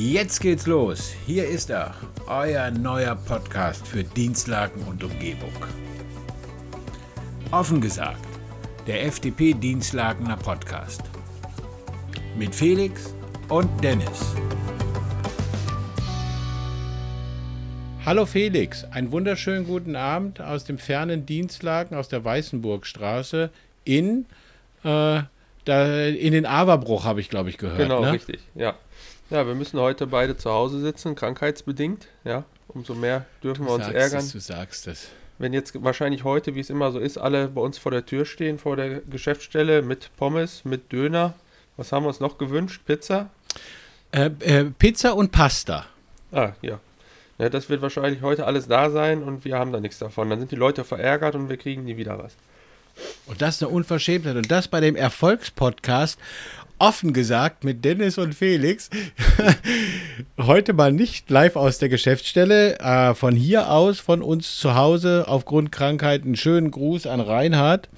Jetzt geht's los. Hier ist er, euer neuer Podcast für Dienstlagen und Umgebung. Offen gesagt, der FDP Dienstlagener Podcast. Mit Felix und Dennis. Hallo Felix, einen wunderschönen guten Abend aus dem fernen Dienstlagen aus der Weißenburgstraße in, äh, da, in den Awerbruch, habe ich glaube ich gehört. Genau, ne? richtig, ja. Ja, wir müssen heute beide zu Hause sitzen, krankheitsbedingt, ja. Umso mehr dürfen wir uns sagst ärgern. Es, du sagst es. Wenn jetzt wahrscheinlich heute, wie es immer so ist, alle bei uns vor der Tür stehen, vor der Geschäftsstelle mit Pommes, mit Döner. Was haben wir uns noch gewünscht? Pizza? Äh, äh, Pizza und Pasta. Ah, ja. ja. Das wird wahrscheinlich heute alles da sein und wir haben da nichts davon. Dann sind die Leute verärgert und wir kriegen nie wieder was. Und das ist eine Unverschämtheit. Und das bei dem Erfolgspodcast, offen gesagt, mit Dennis und Felix. Heute mal nicht live aus der Geschäftsstelle. Äh, von hier aus, von uns zu Hause, aufgrund Krankheit, einen schönen Gruß an Reinhard.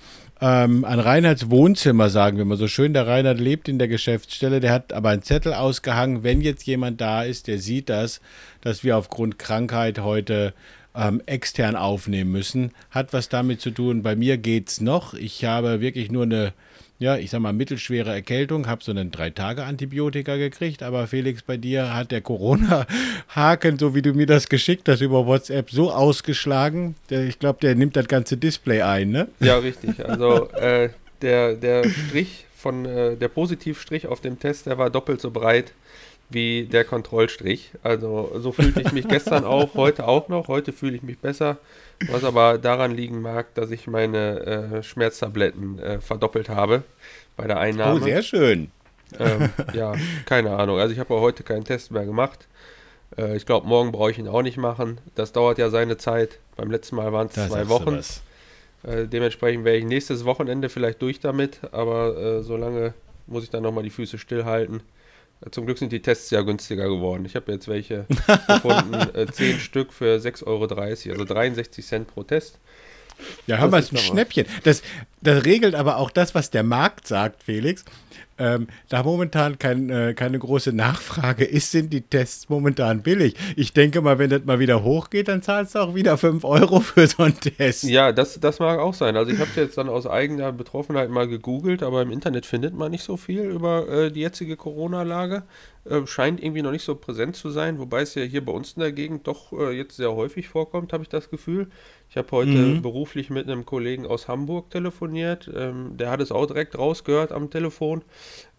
Ähm, an Reinhards Wohnzimmer, sagen wir mal so schön. Der Reinhard lebt in der Geschäftsstelle, der hat aber einen Zettel ausgehangen, wenn jetzt jemand da ist, der sieht das, dass wir aufgrund Krankheit heute ähm, extern aufnehmen müssen. Hat was damit zu tun. Bei mir geht's noch. Ich habe wirklich nur eine, ja, ich sag mal, mittelschwere Erkältung, habe so einen Drei-Tage-Antibiotika gekriegt. Aber Felix, bei dir hat der Corona-Haken, so wie du mir das geschickt hast über WhatsApp, so ausgeschlagen. Der, ich glaube, der nimmt das ganze Display ein, ne? Ja, richtig. Also äh, der, der Strich von, äh, der Positivstrich auf dem Test, der war doppelt so breit wie der Kontrollstrich. Also so fühlte ich mich gestern auch, heute auch noch. Heute fühle ich mich besser, was aber daran liegen mag, dass ich meine äh, Schmerztabletten äh, verdoppelt habe bei der Einnahme. Oh, sehr schön. Ähm, ja, keine Ahnung. Also ich habe heute keinen Test mehr gemacht. Äh, ich glaube, morgen brauche ich ihn auch nicht machen. Das dauert ja seine Zeit. Beim letzten Mal waren es zwei Wochen. Äh, dementsprechend wäre ich nächstes Wochenende vielleicht durch damit, aber äh, solange muss ich dann nochmal die Füße stillhalten. Zum Glück sind die Tests ja günstiger geworden. Ich habe jetzt welche gefunden, äh, 10 Stück für 6,30 Euro, also 63 Cent pro Test. Ja, hör mal, ist ein Schnäppchen. Das, das regelt aber auch das, was der Markt sagt, Felix. Ähm, da momentan kein, äh, keine große Nachfrage ist, sind die Tests momentan billig. Ich denke mal, wenn das mal wieder hochgeht, dann zahlst du auch wieder 5 Euro für so einen Test. Ja, das, das mag auch sein. Also ich habe jetzt dann aus eigener Betroffenheit mal gegoogelt, aber im Internet findet man nicht so viel über äh, die jetzige Corona-Lage. Äh, scheint irgendwie noch nicht so präsent zu sein, wobei es ja hier bei uns in der Gegend doch äh, jetzt sehr häufig vorkommt, habe ich das Gefühl. Ich habe heute mhm. beruflich mit einem Kollegen aus Hamburg telefoniert. Ähm, der hat es auch direkt rausgehört am Telefon.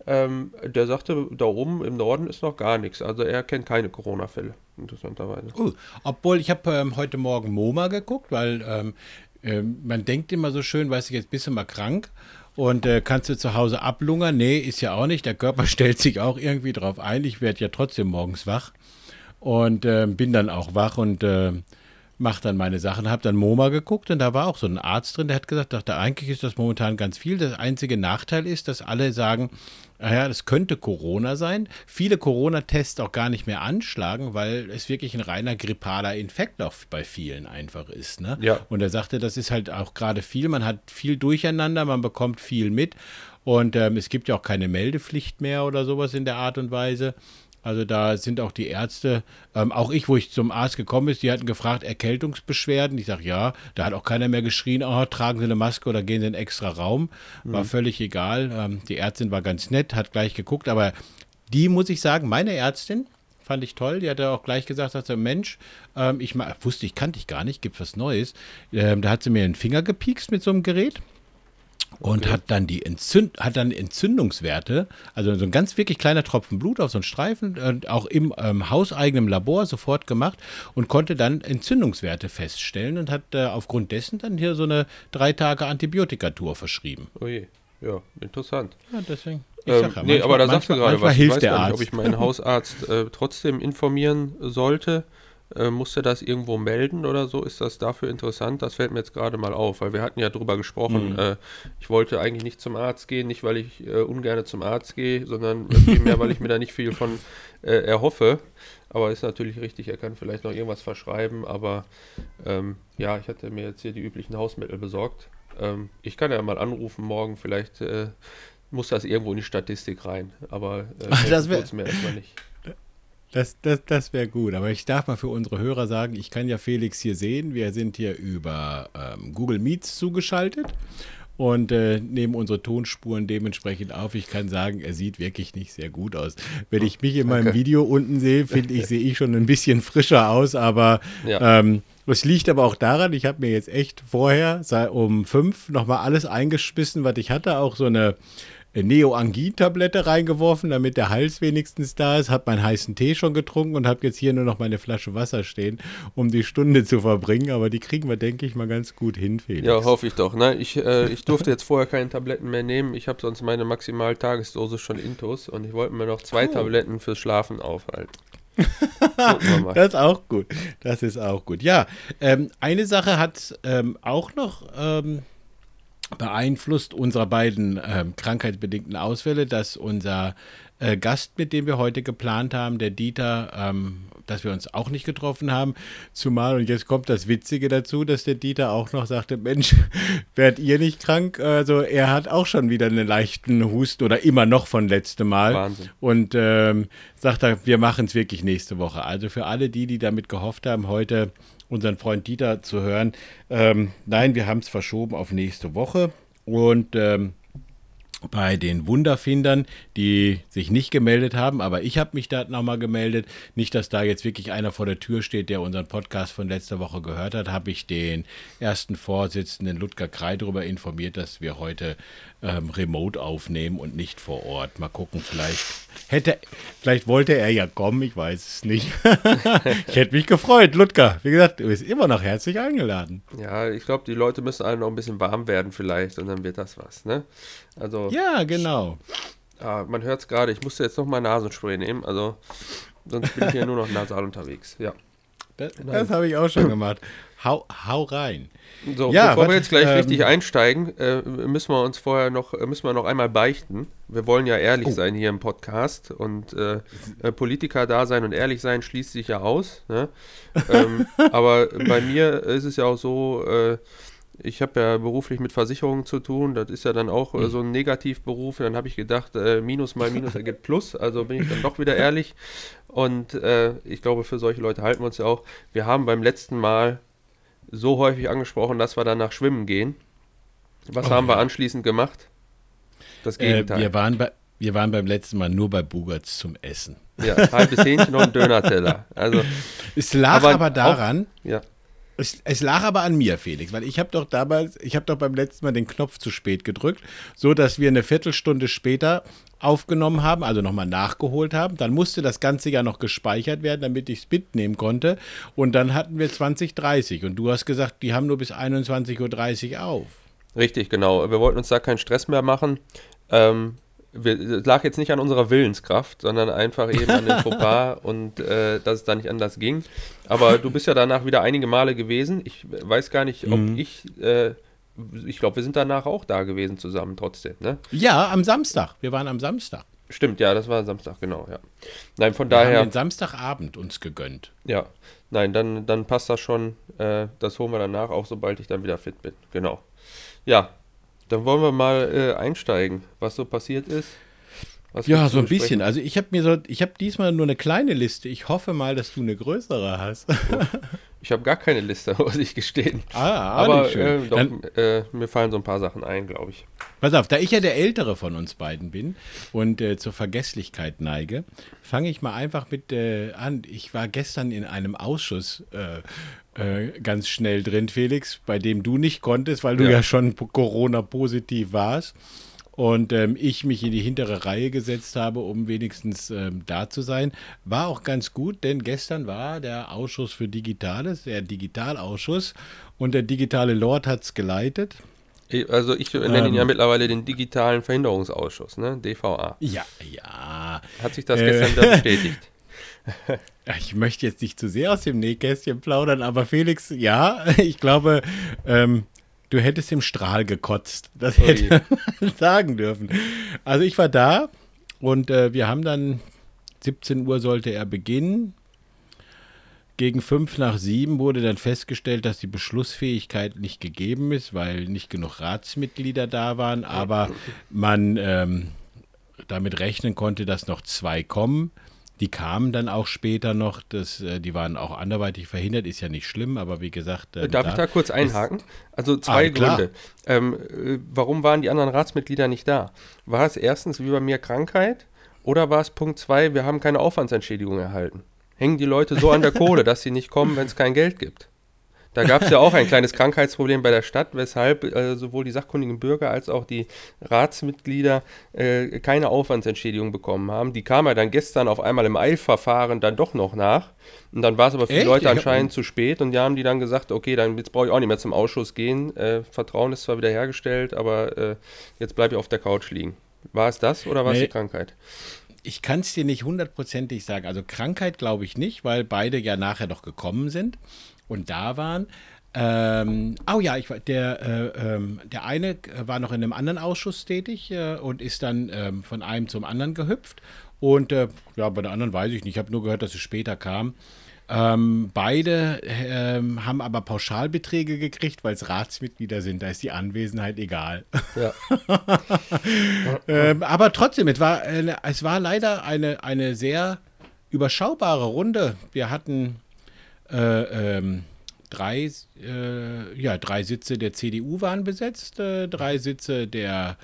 Ähm, der sagte, da oben im Norden ist noch gar nichts. Also er kennt keine Corona-Fälle, interessanterweise. Uh, obwohl, ich habe ähm, heute Morgen MoMA geguckt, weil ähm, äh, man denkt immer so schön, weiß ich, jetzt bist du mal krank. Und äh, kannst du zu Hause ablungern? Nee, ist ja auch nicht. Der Körper stellt sich auch irgendwie drauf ein. Ich werde ja trotzdem morgens wach und äh, bin dann auch wach und äh, mache dann meine Sachen, habe dann MoMA geguckt und da war auch so ein Arzt drin, der hat gesagt, dachte, eigentlich ist das momentan ganz viel. Der einzige Nachteil ist, dass alle sagen, naja, das könnte Corona sein. Viele Corona-Tests auch gar nicht mehr anschlagen, weil es wirklich ein reiner grippaler Infekt auch bei vielen einfach ist. Ne? Ja. Und er sagte, das ist halt auch gerade viel. Man hat viel Durcheinander, man bekommt viel mit. Und ähm, es gibt ja auch keine Meldepflicht mehr oder sowas in der Art und Weise. Also da sind auch die Ärzte, ähm, auch ich, wo ich zum Arzt gekommen ist, die hatten gefragt, Erkältungsbeschwerden. Ich sage, ja, da hat auch keiner mehr geschrien, oh, tragen Sie eine Maske oder gehen Sie in einen extra Raum. War mhm. völlig egal. Ähm, die Ärztin war ganz nett, hat gleich geguckt, aber die, muss ich sagen, meine Ärztin, fand ich toll. Die hat auch gleich gesagt, sagte, Mensch, ähm, ich wusste, ich kannte dich gar nicht, gibt was Neues. Ähm, da hat sie mir den Finger gepiekst mit so einem Gerät und okay. hat dann die Entzünd hat dann Entzündungswerte, also so ein ganz wirklich kleiner Tropfen Blut auf so einen Streifen, äh, auch im ähm, hauseigenen Labor sofort gemacht und konnte dann Entzündungswerte feststellen und hat äh, aufgrund dessen dann hier so eine drei Tage Antibiotikatur verschrieben. Oh je, ja, interessant. Ja, deswegen. Ähm, manchmal, nee, aber da sagst du gerade was. Hilft ich weiß der Arzt. nicht, ob ich meinen Hausarzt äh, trotzdem informieren sollte äh, musste das irgendwo melden oder so? Ist das dafür interessant? Das fällt mir jetzt gerade mal auf, weil wir hatten ja drüber gesprochen. Mhm. Äh, ich wollte eigentlich nicht zum Arzt gehen, nicht weil ich äh, ungern zum Arzt gehe, sondern vielmehr, weil ich mir da nicht viel von äh, erhoffe. Aber ist natürlich richtig, er kann vielleicht noch irgendwas verschreiben, aber ähm, ja, ich hatte mir jetzt hier die üblichen Hausmittel besorgt. Ähm, ich kann ja mal anrufen morgen, vielleicht äh, muss das irgendwo in die Statistik rein, aber äh, das mir erstmal nicht. Das, das, das wäre gut. Aber ich darf mal für unsere Hörer sagen, ich kann ja Felix hier sehen. Wir sind hier über ähm, Google Meets zugeschaltet und äh, nehmen unsere Tonspuren dementsprechend auf. Ich kann sagen, er sieht wirklich nicht sehr gut aus. Wenn ich mich in meinem Danke. Video unten sehe, finde ich, sehe ich schon ein bisschen frischer aus, aber Ja. ähm, das liegt aber auch daran, ich habe mir jetzt echt vorher sei um fünf nochmal alles eingeschmissen, was ich hatte, auch so eine Neoangin-Tablette reingeworfen, damit der Hals wenigstens da ist, habe meinen heißen Tee schon getrunken und habe jetzt hier nur noch meine Flasche Wasser stehen, um die Stunde zu verbringen, aber die kriegen wir, denke ich, mal ganz gut hin, Felix. Ja, hoffe ich doch. Ne? Ich, äh, ich durfte jetzt vorher keine Tabletten mehr nehmen. Ich habe sonst meine Maximaltagesdose schon intus und ich wollte mir noch zwei Oh. Tabletten fürs Schlafen aufhalten. Das ist auch gut. Das ist auch gut. Ja, ähm, eine Sache hat ähm, auch noch ähm, beeinflusst unserer beiden ähm, krankheitsbedingten Ausfälle, dass unser äh, Gast, mit dem wir heute geplant haben, der Dieter, ähm, dass wir uns auch nicht getroffen haben. Zumal, und jetzt kommt das Witzige dazu, dass der Dieter auch noch sagte, Mensch, werdet ihr nicht krank? Also er hat auch schon wieder einen leichten Husten oder immer noch von letztem Mal. Wahnsinn. Und ähm, sagt er, wir machen es wirklich nächste Woche. Also für alle die, die damit gehofft haben, heute unseren Freund Dieter zu hören, ähm, nein, wir haben es verschoben auf nächste Woche. Und ähm, bei den Wunderfindern, die sich nicht gemeldet haben, aber ich habe mich da nochmal gemeldet. Nicht, dass da jetzt wirklich einer vor der Tür steht, der unseren Podcast von letzter Woche gehört hat, habe ich den ersten Vorsitzenden Ludger Krei darüber informiert, dass wir heute ähm, remote aufnehmen und nicht vor Ort. Mal gucken, vielleicht hätte, vielleicht wollte er ja kommen, ich weiß es nicht. ich hätte mich gefreut, Ludger. Wie gesagt, du bist immer noch herzlich eingeladen. Ja, ich glaube, die Leute müssen alle noch ein bisschen warm werden vielleicht und dann wird das was. Ne? Also, Ja, genau. ah, man hört es gerade. Ich musste jetzt noch mal Nasenspray nehmen. Also, sonst bin ich hier nur noch nasal unterwegs. Ja. Das, das habe ich auch schon gemacht. Hau, hau rein. So, Ja, bevor wir jetzt gleich ähm, richtig einsteigen, äh, müssen wir uns vorher noch, äh, müssen wir noch einmal beichten. Wir wollen ja ehrlich Oh. sein hier im Podcast und äh, äh, Politiker da sein und ehrlich sein schließt sich ja aus. Ne? ähm, aber bei mir ist es ja auch so, äh, ich habe ja beruflich mit Versicherungen zu tun, das ist ja dann auch äh, so ein Negativberuf. Dann habe ich gedacht, äh, Minus mal Minus ergibt Plus, also bin ich dann doch wieder ehrlich. Und äh, ich glaube, für solche Leute halten wir uns ja auch. Wir haben beim letzten Mal so häufig angesprochen, dass wir danach schwimmen gehen. Was Oh, haben wir anschließend gemacht? Das Äh, Gegenteil. wir, waren bei, wir waren beim letzten Mal nur bei Bugerts zum Essen. ja, halbes Hähnchen und ein Döner-Teller. Also, Es lag Aber aber, auch- daran, ja. Es, es lag aber an mir, Felix, weil ich habe doch damals, ich habe doch beim letzten Mal den Knopf zu spät gedrückt, so dass wir eine Viertelstunde später aufgenommen haben, also nochmal nachgeholt haben. Dann musste das Ganze ja noch gespeichert werden, damit ich es mitnehmen konnte. Und dann hatten wir 2030 und du hast gesagt, die haben nur bis 21.30 Uhr auf. Richtig, genau. Wir wollten uns da keinen Stress mehr machen. Ähm, es lag jetzt nicht an unserer Willenskraft, sondern einfach eben an dem Fauxpas und äh, dass es da nicht anders ging. Aber du bist ja danach wieder einige Male gewesen. Ich weiß gar nicht, ob Mhm. ich, äh, ich glaube, wir sind danach auch da gewesen zusammen trotzdem, ne? Ja, am Samstag. Wir waren am Samstag. Stimmt, ja, das war Samstag, genau, ja. Nein, von Wir haben daher, den Samstagabend uns gegönnt. ja, nein, dann, dann passt das schon. Äh, das holen wir danach, auch sobald ich dann wieder fit bin. Genau. Ja, dann wollen wir mal äh, einsteigen, was so passiert ist. Was Ja, so ein besprechen- bisschen. Also ich habe mir so, ich habe diesmal nur eine kleine Liste. Ich hoffe mal, dass du eine größere hast. Ich habe gar keine Liste, muss ich gestehen. Ah, Aber nicht schön. äh, doch, Dann, äh, mir fallen so ein paar Sachen ein, glaube ich. pass auf, da ich ja der Ältere von uns beiden bin und äh, zur Vergesslichkeit neige, fange ich mal einfach mit äh, an. Ich war gestern in einem Ausschuss äh, äh, ganz schnell drin, Felix, bei dem du nicht konntest, weil du Ja. ja, schon Corona-positiv warst. Und ähm, ich mich in die hintere Reihe gesetzt habe, um wenigstens ähm, da zu sein. War auch ganz gut, denn gestern war der Ausschuss für Digitales, der Digitalausschuss. Und der digitale Lord hat es geleitet. Also ich nenne ihn ja Ähm. mittlerweile den digitalen Verhinderungsausschuss, ne? DVA. Ja, ja. Hat sich das Äh. gestern wieder bestätigt? Ich möchte jetzt nicht zu sehr aus dem Nähkästchen plaudern, aber Felix, ja, ich glaube, ähm, du hättest im Strahl gekotzt. Das Ui. hätte man sagen dürfen. Also ich war da und äh, wir haben dann, 17 Uhr sollte er beginnen. Gegen fünf nach sieben wurde dann festgestellt, dass die Beschlussfähigkeit nicht gegeben ist, weil nicht genug Ratsmitglieder da waren, aber man ähm, damit rechnen konnte, dass noch zwei kommen. Die kamen dann auch später noch, das, äh, die waren auch anderweitig verhindert, ist ja nicht schlimm, aber wie gesagt. Äh, Darf da ich da kurz einhaken? Also zwei ah, Gründe. Ähm, äh, warum waren die anderen Ratsmitglieder nicht da? War es erstens wie bei mir Krankheit oder war es Punkt zwei, wir haben keine Aufwandsentschädigung erhalten? Hängen die Leute so an der Kohle, dass sie nicht kommen, wenn es kein Geld gibt? Da gab es ja auch ein kleines Krankheitsproblem bei der Stadt, weshalb äh, sowohl die sachkundigen Bürger als auch die Ratsmitglieder äh, keine Aufwandsentschädigung bekommen haben. Die kam ja dann gestern auf einmal im Eilverfahren dann doch noch nach. Und dann war es aber für die Leute anscheinend zu spät und die haben die dann gesagt, okay, dann jetzt brauche ich auch nicht mehr zum Ausschuss gehen. Äh, Vertrauen ist zwar wieder hergestellt, aber äh, jetzt bleibe ich auf der Couch liegen. War es das oder war es nee. die Krankheit? Ich kann es dir nicht hundertprozentig sagen. Also Krankheit glaube ich nicht, weil beide ja nachher noch gekommen sind und da waren. Ähm, oh ja, ich, der, äh, ähm, der eine war noch in einem anderen Ausschuss tätig äh, und ist dann ähm, von einem zum anderen gehüpft. Und äh, ja, bei der anderen weiß ich nicht. Ich habe nur gehört, dass es später kam. Ähm, beide ähm, haben aber Pauschalbeträge gekriegt, weil es Ratsmitglieder sind. Da ist die Anwesenheit egal. Ja. ähm, aber trotzdem, es war, es war leider eine, eine sehr überschaubare Runde. Wir hatten äh, ähm, drei, äh, ja, drei Sitze der CDU waren besetzt, äh, drei Sitze der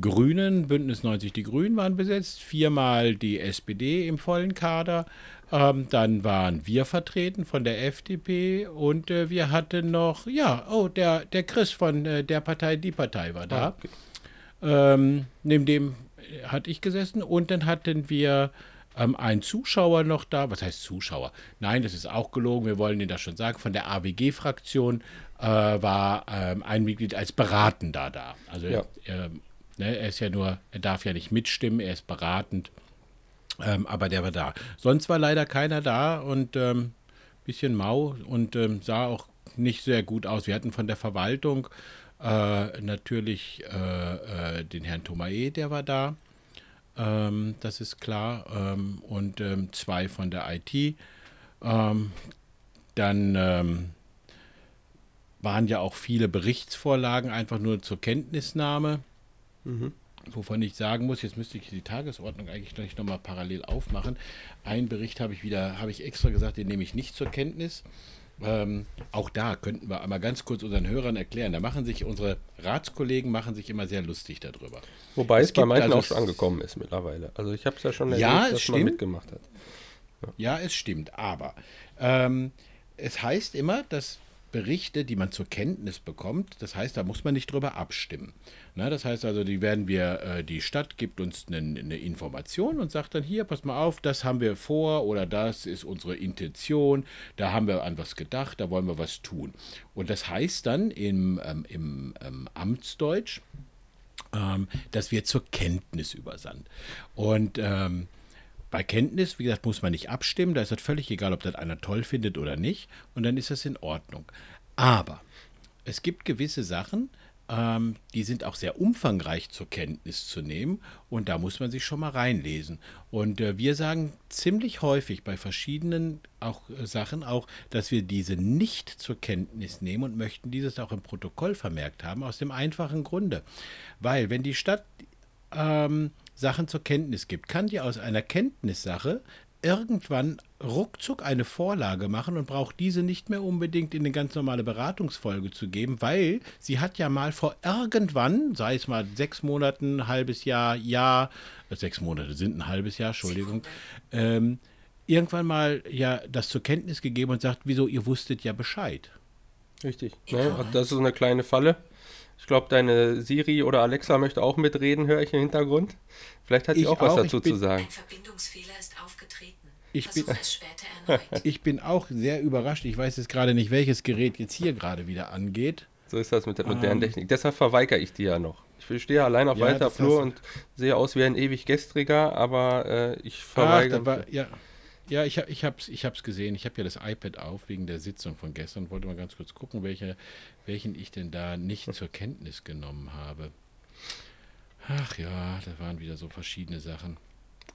Grünen, Bündnis 90 Die Grünen waren besetzt, viermal die SPD im vollen Kader. Ähm, dann waren wir vertreten von der FDP und äh, wir hatten noch, ja, oh, der, der Chris von äh, der Partei Die Partei war da. Okay. Ähm, neben dem hatte ich gesessen und dann hatten wir ähm, ein Zuschauer noch da. Was heißt Zuschauer? Nein, das ist auch gelogen. Wir wollen Ihnen das schon sagen. Von der AWG-Fraktion äh, war ähm, ein Mitglied als Beratender da. Also ja. er, ne, er ist ja nur, er darf ja nicht mitstimmen, er ist beratend. Ähm, aber der war da. Sonst war leider keiner da und ein ähm, bisschen mau und ähm, sah auch nicht sehr gut aus. Wir hatten von der Verwaltung äh, natürlich äh, äh, den Herrn Thomae, der war da. Ähm, das ist klar. Ähm, und ähm, zwei von der IT. Ähm, dann ähm, waren ja auch viele Berichtsvorlagen einfach nur zur Kenntnisnahme. Mhm. Wovon ich sagen muss, jetzt müsste ich die Tagesordnung eigentlich gleich nochmal parallel aufmachen. Einen Bericht habe ich wieder, habe ich extra gesagt, den nehme ich nicht zur Kenntnis. Ähm, auch da könnten wir einmal ganz kurz unseren Hörern erklären. Da machen sich unsere Ratskollegen machen sich immer sehr lustig darüber. Wobei es, es bei manchen also auch schon angekommen ist mittlerweile. Also ich habe es ja schon erlebt, ja, dass stimmt. man mitgemacht hat. Ja. ja, es stimmt. Aber ähm, es heißt immer, dass Berichte, die man zur Kenntnis bekommt. Das heißt, da muss man nicht drüber abstimmen. Na, das heißt also, die werden wir, äh, die Stadt gibt uns eine, eine, Information und sagt dann hier, pass mal auf, das haben wir vor oder das ist unsere Intention, da haben wir an was gedacht, da wollen wir was tun. Und das heißt dann im, ähm, im ähm, Amtsdeutsch, ähm, dass wir zur Kenntnis übersandt. Und ähm, bei Kenntnis, wie gesagt, muss man nicht abstimmen. Da ist das völlig egal, ob das einer toll findet oder nicht. Und dann ist das in Ordnung. Aber es gibt gewisse Sachen, ähm, die sind auch sehr umfangreich zur Kenntnis zu nehmen. Und da muss man sich schon mal reinlesen. Und äh, wir sagen ziemlich häufig bei verschiedenen auch, äh, Sachen auch, dass wir diese nicht zur Kenntnis nehmen und möchten dieses auch im Protokoll vermerkt haben, aus dem einfachen Grunde. Weil wenn die Stadt ähm, Sachen zur Kenntnis gibt, kann die aus einer Kenntnissache irgendwann ruckzuck eine Vorlage machen und braucht diese nicht mehr unbedingt in eine ganz normale Beratungsfolge zu geben, weil sie hat ja mal vor irgendwann, sei es mal sechs Monaten, ein halbes Jahr, Jahr, äh, sechs Monate sind ein halbes Jahr, Entschuldigung, ähm, irgendwann mal ja das zur Kenntnis gegeben und sagt, wieso, ihr wusstet ja Bescheid. Richtig. Ne? Das ist so eine kleine Falle. Ich glaube, deine Siri oder Alexa möchte auch mitreden, höre ich im Hintergrund. Vielleicht hat sie ich auch was dazu zu sagen. Ein Verbindungsfehler ist aufgetreten. Ich bin, ich bin auch sehr überrascht. Ich weiß jetzt gerade nicht, welches Gerät jetzt hier gerade wieder angeht. So ist das mit der modernen ähm, Technik. Deshalb verweigere ich die ja noch. Ich stehe allein auf ja, weiter Flur und sehe aus wie ein ewig gestriger, aber äh, ich verweigere. Ach, war, ja, ja, ich, ich habe es ich hab's gesehen. Ich habe ja das iPad auf wegen der Sitzung von gestern. Wollte mal ganz kurz gucken, welche, welchen ich denn da nicht zur Kenntnis genommen habe. Ach ja, da waren wieder so verschiedene Sachen.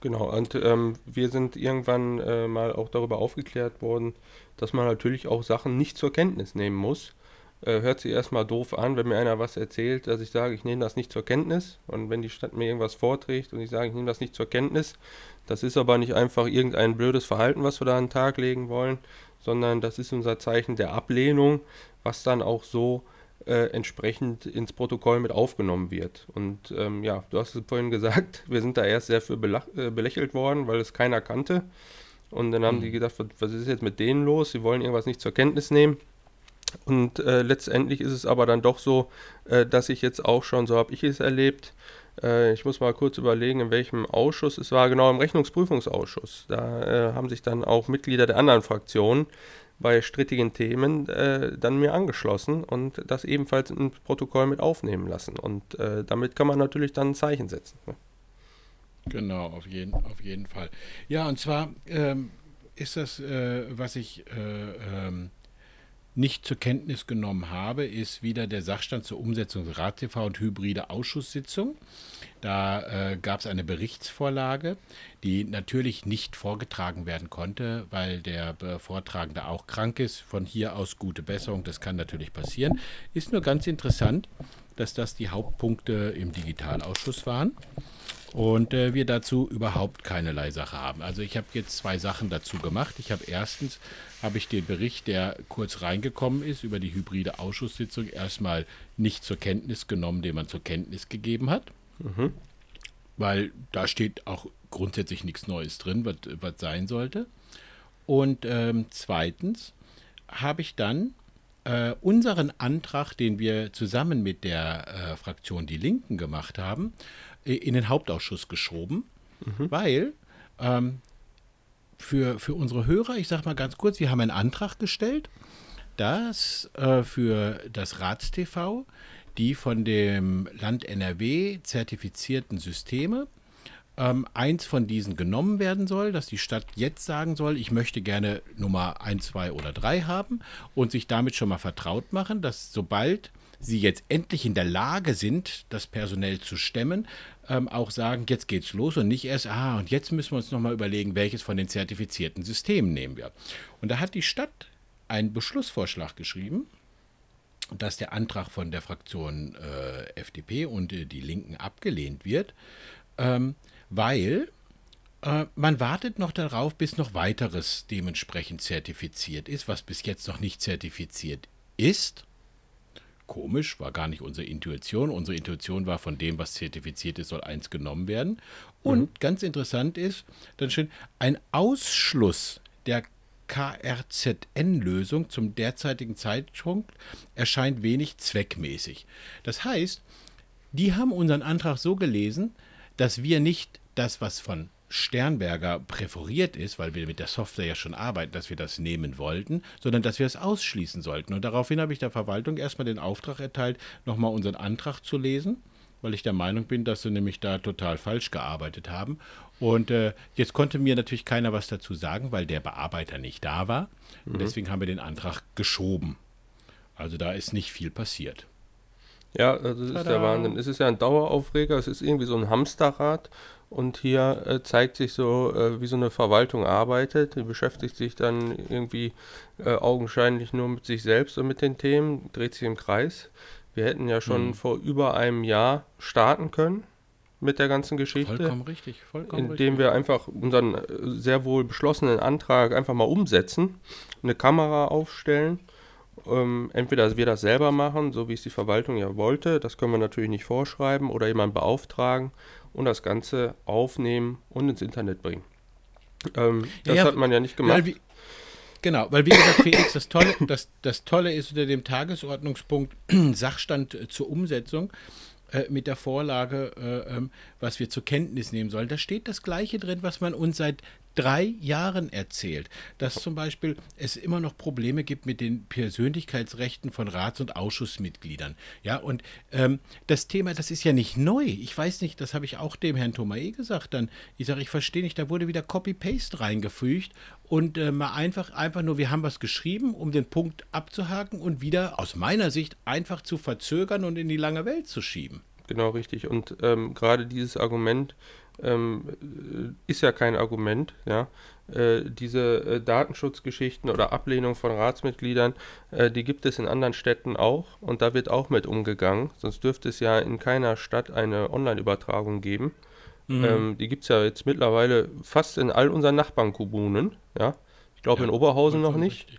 Genau, und ähm, wir sind irgendwann äh, mal auch darüber aufgeklärt worden, dass man natürlich auch Sachen nicht zur Kenntnis nehmen muss, Äh, hört sich erstmal doof an, wenn mir einer was erzählt, dass ich sage, ich nehme das nicht zur Kenntnis. Und wenn die Stadt mir irgendwas vorträgt und ich sage, ich nehme das nicht zur Kenntnis, das ist aber nicht einfach irgendein blödes Verhalten, was wir da an den Tag legen wollen, sondern das ist unser Zeichen der Ablehnung, was dann auch so äh, entsprechend ins Protokoll mit aufgenommen wird. Und ähm, ja, du hast es vorhin gesagt, wir sind da erst sehr für äh, belächelt worden, weil es keiner kannte. Und dann haben mhm. die gedacht, was, was ist jetzt mit denen los? Sie wollen irgendwas nicht zur Kenntnis nehmen. Und äh, letztendlich ist es aber dann doch so, äh, dass ich jetzt auch schon, so habe ich es erlebt, äh, ich muss mal kurz überlegen, in welchem Ausschuss, es war genau im Rechnungsprüfungsausschuss. Da äh, haben sich dann auch Mitglieder der anderen Fraktionen bei strittigen Themen äh, dann mir angeschlossen und das ebenfalls ins Protokoll mit aufnehmen lassen. Und äh, damit kann man natürlich dann ein Zeichen setzen. Ne? Genau, auf jeden, auf jeden Fall. Ja, und zwar ähm, ist das, was ich ähm, nicht zur Kenntnis genommen habe, ist wieder der Sachstand zur Umsetzung RAT-TV und hybride Ausschusssitzung. Da äh, gab es eine Berichtsvorlage, die natürlich nicht vorgetragen werden konnte, weil der Vortragende auch krank ist. Von hier aus gute Besserung, das kann natürlich passieren. Ist nur ganz interessant, dass das die Hauptpunkte im Digitalausschuss waren und äh, wir dazu überhaupt keinerlei Sache haben. Also ich habe jetzt zwei Sachen dazu gemacht. Ich habe erstens habe ich den Bericht, der kurz reingekommen ist über die hybride Ausschusssitzung, erstmal nicht zur Kenntnis genommen, den man zur Kenntnis gegeben hat. Mhm. Weil da steht auch grundsätzlich nichts Neues drin, was, was sein sollte. Und ähm, zweitens habe ich dann äh, unseren Antrag, den wir zusammen mit der äh, Fraktion Die Linken gemacht haben, in den Hauptausschuss geschoben, mhm. weil ähm, für, für unsere Hörer, ich sage mal ganz kurz, wir haben einen Antrag gestellt, dass äh, für das Ratstv die von dem Land NRW zertifizierten Systeme ähm, eins von diesen genommen werden soll, dass die Stadt jetzt sagen soll, ich möchte gerne Nummer 1, 2 oder 3 haben und sich damit schon mal vertraut machen, dass sobald sie jetzt endlich in der Lage sind, das personell zu stemmen, ähm, auch sagen, jetzt geht's los und nicht erst, ah, und jetzt müssen wir uns nochmal überlegen, welches von den zertifizierten Systemen nehmen wir. Und da hat die Stadt einen Beschlussvorschlag geschrieben, dass der Antrag von der Fraktion äh, FDP und äh, die Linken abgelehnt wird, ähm, weil äh, man wartet noch darauf, bis noch weiteres dementsprechend zertifiziert ist, was bis jetzt noch nicht zertifiziert ist komisch, war gar nicht unsere Intuition. Unsere Intuition war, von dem, was zertifiziert ist, soll eins genommen werden. Und mhm. ganz interessant ist, dann steht ein Ausschluss der KRZN-Lösung zum derzeitigen Zeitpunkt erscheint wenig zweckmäßig. Das heißt, die haben unseren Antrag so gelesen, dass wir nicht das, was von Sternberger präferiert ist, weil wir mit der Software ja schon arbeiten, dass wir das nehmen wollten, sondern dass wir es ausschließen sollten. Und daraufhin habe ich der Verwaltung erstmal den Auftrag erteilt, nochmal unseren Antrag zu lesen, weil ich der Meinung bin, dass sie nämlich da total falsch gearbeitet haben. Und äh, jetzt konnte mir natürlich keiner was dazu sagen, weil der Bearbeiter nicht da war. Mhm. Deswegen haben wir den Antrag geschoben. Also da ist nicht viel passiert. Ja, das ist Tada. der Wahnsinn. Es ist ja ein Daueraufreger, es ist irgendwie so ein Hamsterrad und hier äh, zeigt sich so, äh, wie so eine Verwaltung arbeitet. Die beschäftigt sich dann irgendwie äh, augenscheinlich nur mit sich selbst und mit den Themen, dreht sich im Kreis. Wir hätten ja schon mhm. vor über einem Jahr starten können mit der ganzen Geschichte. Vollkommen richtig, vollkommen Indem richtig. wir einfach unseren äh, sehr wohl beschlossenen Antrag einfach mal umsetzen, eine Kamera aufstellen. Ähm, entweder wir das selber machen, so wie es die Verwaltung ja wollte, das können wir natürlich nicht vorschreiben, oder jemanden beauftragen und das Ganze aufnehmen und ins Internet bringen. Ähm, das ja, hat man ja nicht gemacht. Weil, genau, weil wie gesagt, Felix, das Tolle, das, das Tolle ist unter dem Tagesordnungspunkt Sachstand zur Umsetzung äh, mit der Vorlage, äh, ähm, was wir zur Kenntnis nehmen sollen. Da steht das Gleiche drin, was man uns seit drei Jahren erzählt, dass zum Beispiel es immer noch Probleme gibt mit den Persönlichkeitsrechten von Rats- und Ausschussmitgliedern. Ja, und ähm, das Thema, das ist ja nicht neu. Ich weiß nicht, das habe ich auch dem Herrn Thomae gesagt dann. Ich sage, ich verstehe nicht, da wurde wieder Copy-Paste reingefügt und äh, mal einfach, einfach nur, wir haben was geschrieben, um den Punkt abzuhaken und wieder aus meiner Sicht einfach zu verzögern und in die lange Welt zu schieben. Genau, richtig. Und ähm, gerade dieses Argument, ähm, äh, ist ja kein Argument, ja. Äh, diese äh, Datenschutzgeschichten oder Ablehnung von Ratsmitgliedern, äh, die gibt es in anderen Städten auch und da wird auch mit umgegangen. Sonst dürfte es ja in keiner Stadt eine Online-Übertragung geben. Mhm. Ähm, die gibt es ja jetzt mittlerweile fast in all unseren Nachbarnkommunen, ja. Ich glaube ja, in Oberhausen noch nicht.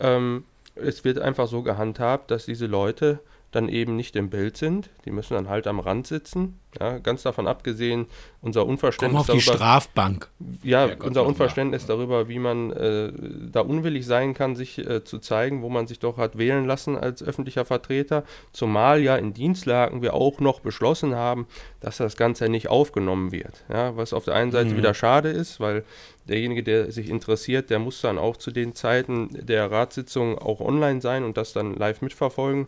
Ähm, es wird einfach so gehandhabt, dass diese Leute dann eben nicht im Bild sind. Die müssen dann halt am Rand sitzen. Ja, ganz davon abgesehen, unser Unverständnis Komm auf darüber. Die Strafbank. Ja, ja unser Unverständnis ja. darüber, wie man äh, da unwillig sein kann, sich äh, zu zeigen, wo man sich doch hat wählen lassen als öffentlicher Vertreter. Zumal ja in Dienstlagen wir auch noch beschlossen haben, dass das Ganze nicht aufgenommen wird. Ja, was auf der einen Seite mhm. wieder schade ist, weil derjenige, der sich interessiert, der muss dann auch zu den Zeiten der Ratssitzung auch online sein und das dann live mitverfolgen.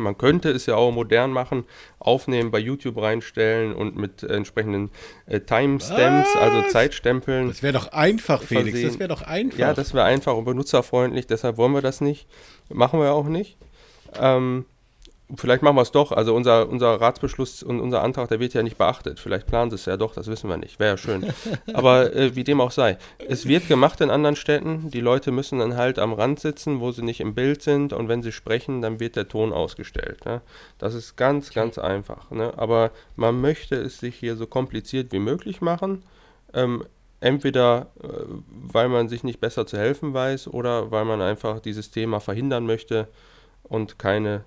Man könnte es ja auch modern machen, aufnehmen, bei YouTube reinstellen und mit entsprechenden äh, Timestamps, also Zeitstempeln. Das wäre doch einfach, Felix. Versehen. Das wäre doch einfach. Ja, das wäre einfach und benutzerfreundlich, deshalb wollen wir das nicht. Machen wir auch nicht. Ähm, Vielleicht machen wir es doch. Also unser, unser Ratsbeschluss und unser Antrag, der wird ja nicht beachtet. Vielleicht plant es ja doch, das wissen wir nicht. Wäre ja schön. Aber äh, wie dem auch sei. Es wird gemacht in anderen Städten. Die Leute müssen dann halt am Rand sitzen, wo sie nicht im Bild sind. Und wenn sie sprechen, dann wird der Ton ausgestellt. Ne? Das ist ganz, ganz einfach. Ne? Aber man möchte es sich hier so kompliziert wie möglich machen. Ähm, entweder äh, weil man sich nicht besser zu helfen weiß oder weil man einfach dieses Thema verhindern möchte und keine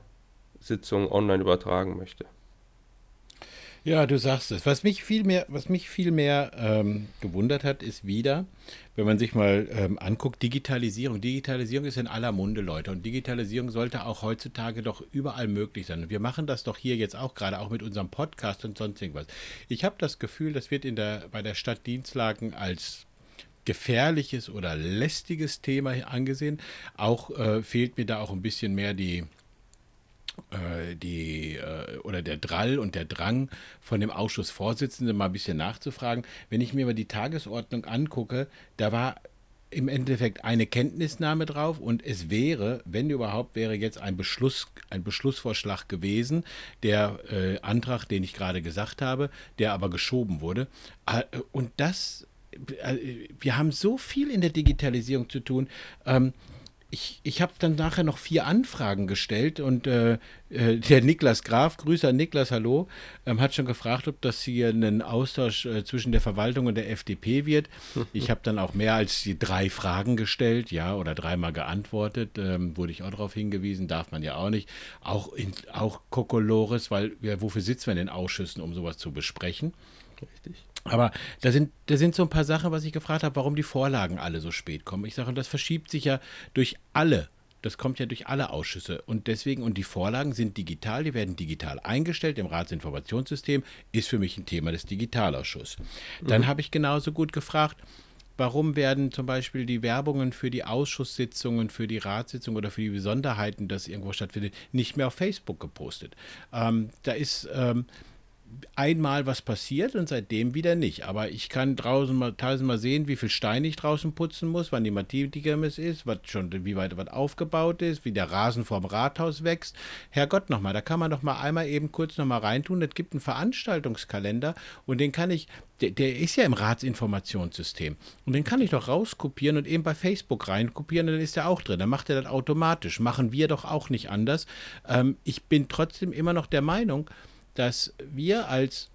Sitzung online übertragen möchte. Ja, du sagst es. Was mich viel mehr, was mich viel mehr ähm, gewundert hat, ist wieder, wenn man sich mal ähm, anguckt, Digitalisierung. Digitalisierung ist in aller Munde, Leute. Und Digitalisierung sollte auch heutzutage doch überall möglich sein. Und wir machen das doch hier jetzt auch gerade, auch mit unserem Podcast und sonst irgendwas. Ich habe das Gefühl, das wird in der, bei der Stadt Dienstlaken als gefährliches oder lästiges Thema angesehen. Auch äh, fehlt mir da auch ein bisschen mehr die die äh, oder der Drall und der Drang von dem Ausschussvorsitzenden mal ein bisschen nachzufragen. Wenn ich mir mal die Tagesordnung angucke, da war im Endeffekt eine Kenntnisnahme drauf und es wäre, wenn überhaupt, wäre jetzt ein Beschluss, ein Beschlussvorschlag gewesen, der äh, Antrag, den ich gerade gesagt habe, der aber geschoben wurde. Äh, und das, äh, wir haben so viel in der Digitalisierung zu tun. Ähm, ich, ich habe dann nachher noch vier Anfragen gestellt und äh, äh, der Niklas Graf, Grüße an Niklas, hallo, ähm, hat schon gefragt, ob das hier ein Austausch äh, zwischen der Verwaltung und der FDP wird. Ich habe dann auch mehr als die drei Fragen gestellt, ja, oder dreimal geantwortet, ähm, wurde ich auch darauf hingewiesen, darf man ja auch nicht. Auch, in, auch Kokolores, weil ja, wofür sitzen wir in den Ausschüssen, um sowas zu besprechen? Richtig. Aber da sind, da sind so ein paar Sachen, was ich gefragt habe, warum die Vorlagen alle so spät kommen. Ich sage, das verschiebt sich ja durch alle. Das kommt ja durch alle Ausschüsse. Und deswegen, und die Vorlagen sind digital, die werden digital eingestellt im Ratsinformationssystem, ist für mich ein Thema des Digitalausschusses. Dann mhm. habe ich genauso gut gefragt, warum werden zum Beispiel die Werbungen für die Ausschusssitzungen, für die Ratssitzungen oder für die Besonderheiten, das irgendwo stattfindet, nicht mehr auf Facebook gepostet. Ähm, da ist. Ähm, einmal was passiert und seitdem wieder nicht. Aber ich kann draußen mal tausendmal sehen, wie viel Stein ich draußen putzen muss, wann die Matidikemis ist, was schon, wie weit was aufgebaut ist, wie der Rasen vorm Rathaus wächst. Herrgott nochmal, da kann man doch mal einmal eben kurz nochmal reintun. Es gibt einen Veranstaltungskalender und den kann ich, der, der, ist ja im Ratsinformationssystem. Und den kann ich doch rauskopieren und eben bei Facebook reinkopieren, dann ist er auch drin. Dann macht er das automatisch. Machen wir doch auch nicht anders. Ähm, ich bin trotzdem immer noch der Meinung, dass wir als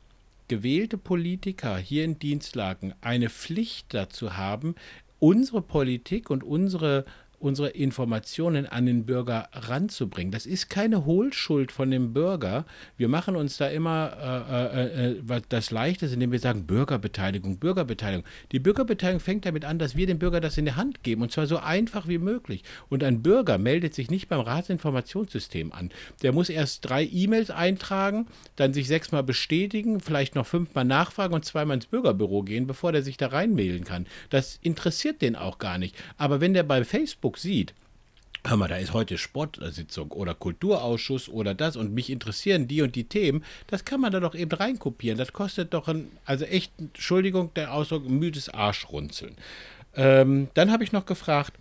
gewählte Politiker hier in Dienstlagen eine Pflicht dazu haben, unsere Politik und unsere unsere Informationen an den Bürger ranzubringen. Das ist keine Hohlschuld von dem Bürger. Wir machen uns da immer äh, äh, äh, das Leichteste, indem wir sagen Bürgerbeteiligung, Bürgerbeteiligung. Die Bürgerbeteiligung fängt damit an, dass wir dem Bürger das in die Hand geben und zwar so einfach wie möglich. Und ein Bürger meldet sich nicht beim Ratsinformationssystem an. Der muss erst drei E-Mails eintragen, dann sich sechsmal bestätigen, vielleicht noch fünfmal nachfragen und zweimal ins Bürgerbüro gehen, bevor der sich da reinmailen kann. Das interessiert den auch gar nicht. Aber wenn der bei Facebook Facebook sieht, hör mal, da ist heute Sportsitzung oder Kulturausschuss oder das und mich interessieren die und die Themen, das kann man da doch eben reinkopieren. Das kostet doch ein, also echt, Entschuldigung, der Ausdruck, müdes Arschrunzeln. Ähm, dann habe ich noch gefragt,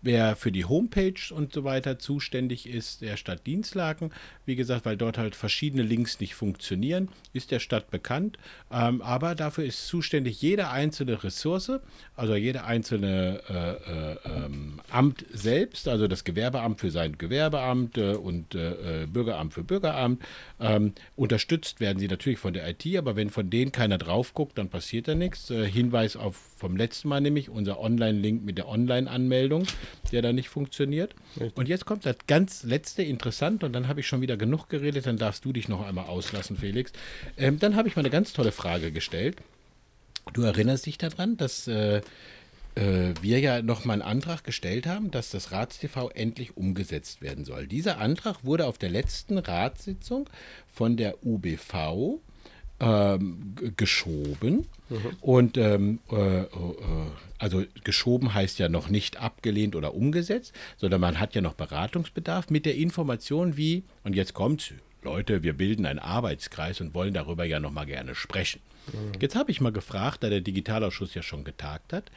Wer für die Homepage und so weiter zuständig ist, der Stadt Dienstlaken. Wie gesagt, weil dort halt verschiedene Links nicht funktionieren, ist der Stadt bekannt. Ähm, aber dafür ist zuständig jede einzelne Ressource, also jede einzelne äh, äh, ähm, Amt selbst, also das Gewerbeamt für sein Gewerbeamt äh, und äh, äh, Bürgeramt für Bürgeramt. Ähm, unterstützt werden sie natürlich von der IT, aber wenn von denen keiner drauf guckt, dann passiert da nichts. Äh, Hinweis auf vom letzten Mal nämlich unser Online-Link mit der Online-Anmeldung der da nicht funktioniert. Richtig. Und jetzt kommt das ganz letzte interessant und dann habe ich schon wieder genug geredet, dann darfst du dich noch einmal auslassen, Felix. Ähm, dann habe ich mal eine ganz tolle Frage gestellt. Du erinnerst dich daran, dass äh, äh, wir ja nochmal einen Antrag gestellt haben, dass das RatsTV endlich umgesetzt werden soll. Dieser Antrag wurde auf der letzten Ratssitzung von der UBV ähm, geschoben. Mhm. Und ähm, äh, äh, also geschoben heißt ja noch nicht abgelehnt oder umgesetzt, sondern man hat ja noch Beratungsbedarf mit der Information wie, und jetzt kommt, Leute, wir bilden einen Arbeitskreis und wollen darüber ja noch mal gerne sprechen. Mhm. Jetzt habe ich mal gefragt, da der Digitalausschuss ja schon getagt hat,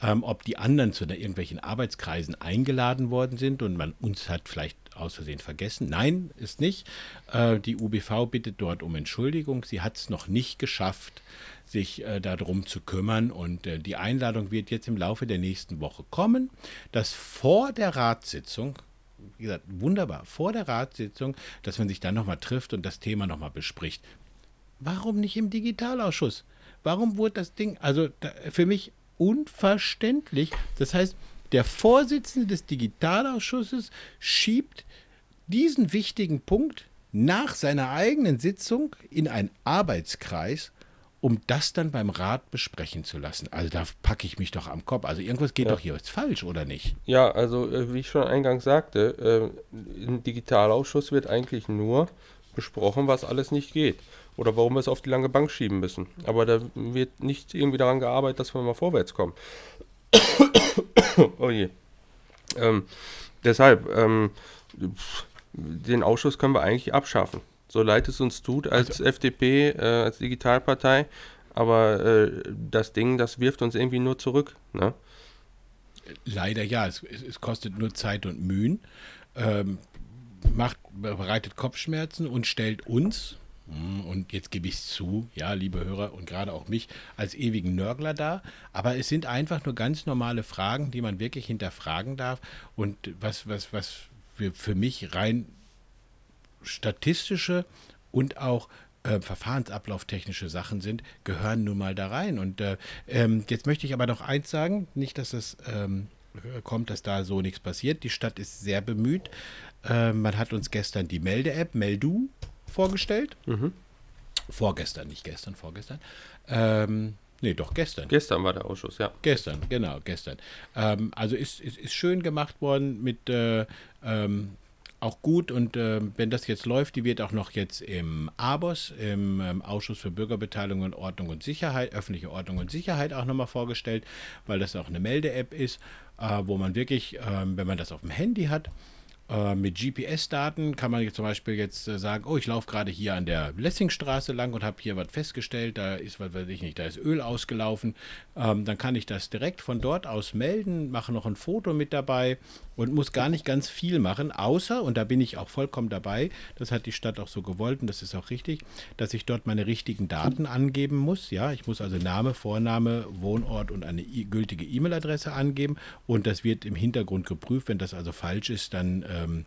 ähm, ob die anderen zu irgendwelchen Arbeitskreisen eingeladen worden sind und man uns hat vielleicht aus Versehen vergessen. Nein, ist nicht. Äh, die UBV bittet dort um Entschuldigung. Sie hat es noch nicht geschafft, sich äh, darum zu kümmern. Und äh, die Einladung wird jetzt im Laufe der nächsten Woche kommen, dass vor der Ratssitzung, wie gesagt, wunderbar, vor der Ratssitzung, dass man sich dann nochmal trifft und das Thema nochmal bespricht. Warum nicht im Digitalausschuss? Warum wurde das Ding, also da, für mich unverständlich. Das heißt, der Vorsitzende des Digitalausschusses schiebt diesen wichtigen Punkt nach seiner eigenen Sitzung in einen Arbeitskreis, um das dann beim Rat besprechen zu lassen. Also da packe ich mich doch am Kopf. Also irgendwas geht ja. doch hier jetzt falsch, oder nicht? Ja, also äh, wie ich schon eingangs sagte, äh, im Digitalausschuss wird eigentlich nur besprochen, was alles nicht geht. Oder warum wir es auf die lange Bank schieben müssen. Aber da wird nicht irgendwie daran gearbeitet, dass wir mal vorwärts kommen. oh je. Ähm, deshalb, ähm, den Ausschuss können wir eigentlich abschaffen. So leid es uns tut als also. FDP, äh, als Digitalpartei. Aber äh, das Ding, das wirft uns irgendwie nur zurück. Ne? Leider ja, es, es, kostet nur Zeit und Mühen, ähm, macht, bereitet Kopfschmerzen und stellt uns, hm, und jetzt gebe ich es zu, ja, liebe Hörer und gerade auch mich, als ewigen Nörgler da. Aber es sind einfach nur ganz normale Fragen, die man wirklich hinterfragen darf. Und was, was, was für, für mich rein statistische und auch äh, verfahrensablauf-technische Sachen sind, gehören nun mal da rein. Und äh, ähm, jetzt möchte ich aber noch eins sagen, nicht, dass es ähm, kommt, dass da so nichts passiert. Die Stadt ist sehr bemüht. Äh, man hat uns gestern die Melde-App Meldu vorgestellt. Mhm. Vorgestern, nicht gestern, vorgestern. Ähm, nee, doch gestern. Gestern war der Ausschuss, ja. Gestern, genau, gestern. Ähm, also ist, ist, ist schön gemacht worden mit äh, ähm, auch gut und äh, wenn das jetzt läuft, die wird auch noch jetzt im ABOS, im ähm, Ausschuss für Bürgerbeteiligung und Ordnung und Sicherheit, öffentliche Ordnung und Sicherheit auch nochmal vorgestellt, weil das auch eine Melde-App ist, äh, wo man wirklich, äh, wenn man das auf dem Handy hat, äh, mit GPS-Daten kann man jetzt zum Beispiel jetzt äh, sagen, oh, ich laufe gerade hier an der Lessingstraße lang und habe hier was festgestellt, da ist, was weiß ich nicht, da ist Öl ausgelaufen. Ähm, dann kann ich das direkt von dort aus melden, mache noch ein Foto mit dabei und muss gar nicht ganz viel machen, außer, und da bin ich auch vollkommen dabei, das hat die Stadt auch so gewollt und das ist auch richtig, dass ich dort meine richtigen Daten angeben muss. Ja, ich muss also Name, Vorname, Wohnort und eine gültige E-Mail-Adresse angeben und das wird im Hintergrund geprüft. Wenn das also falsch ist, dann ähm,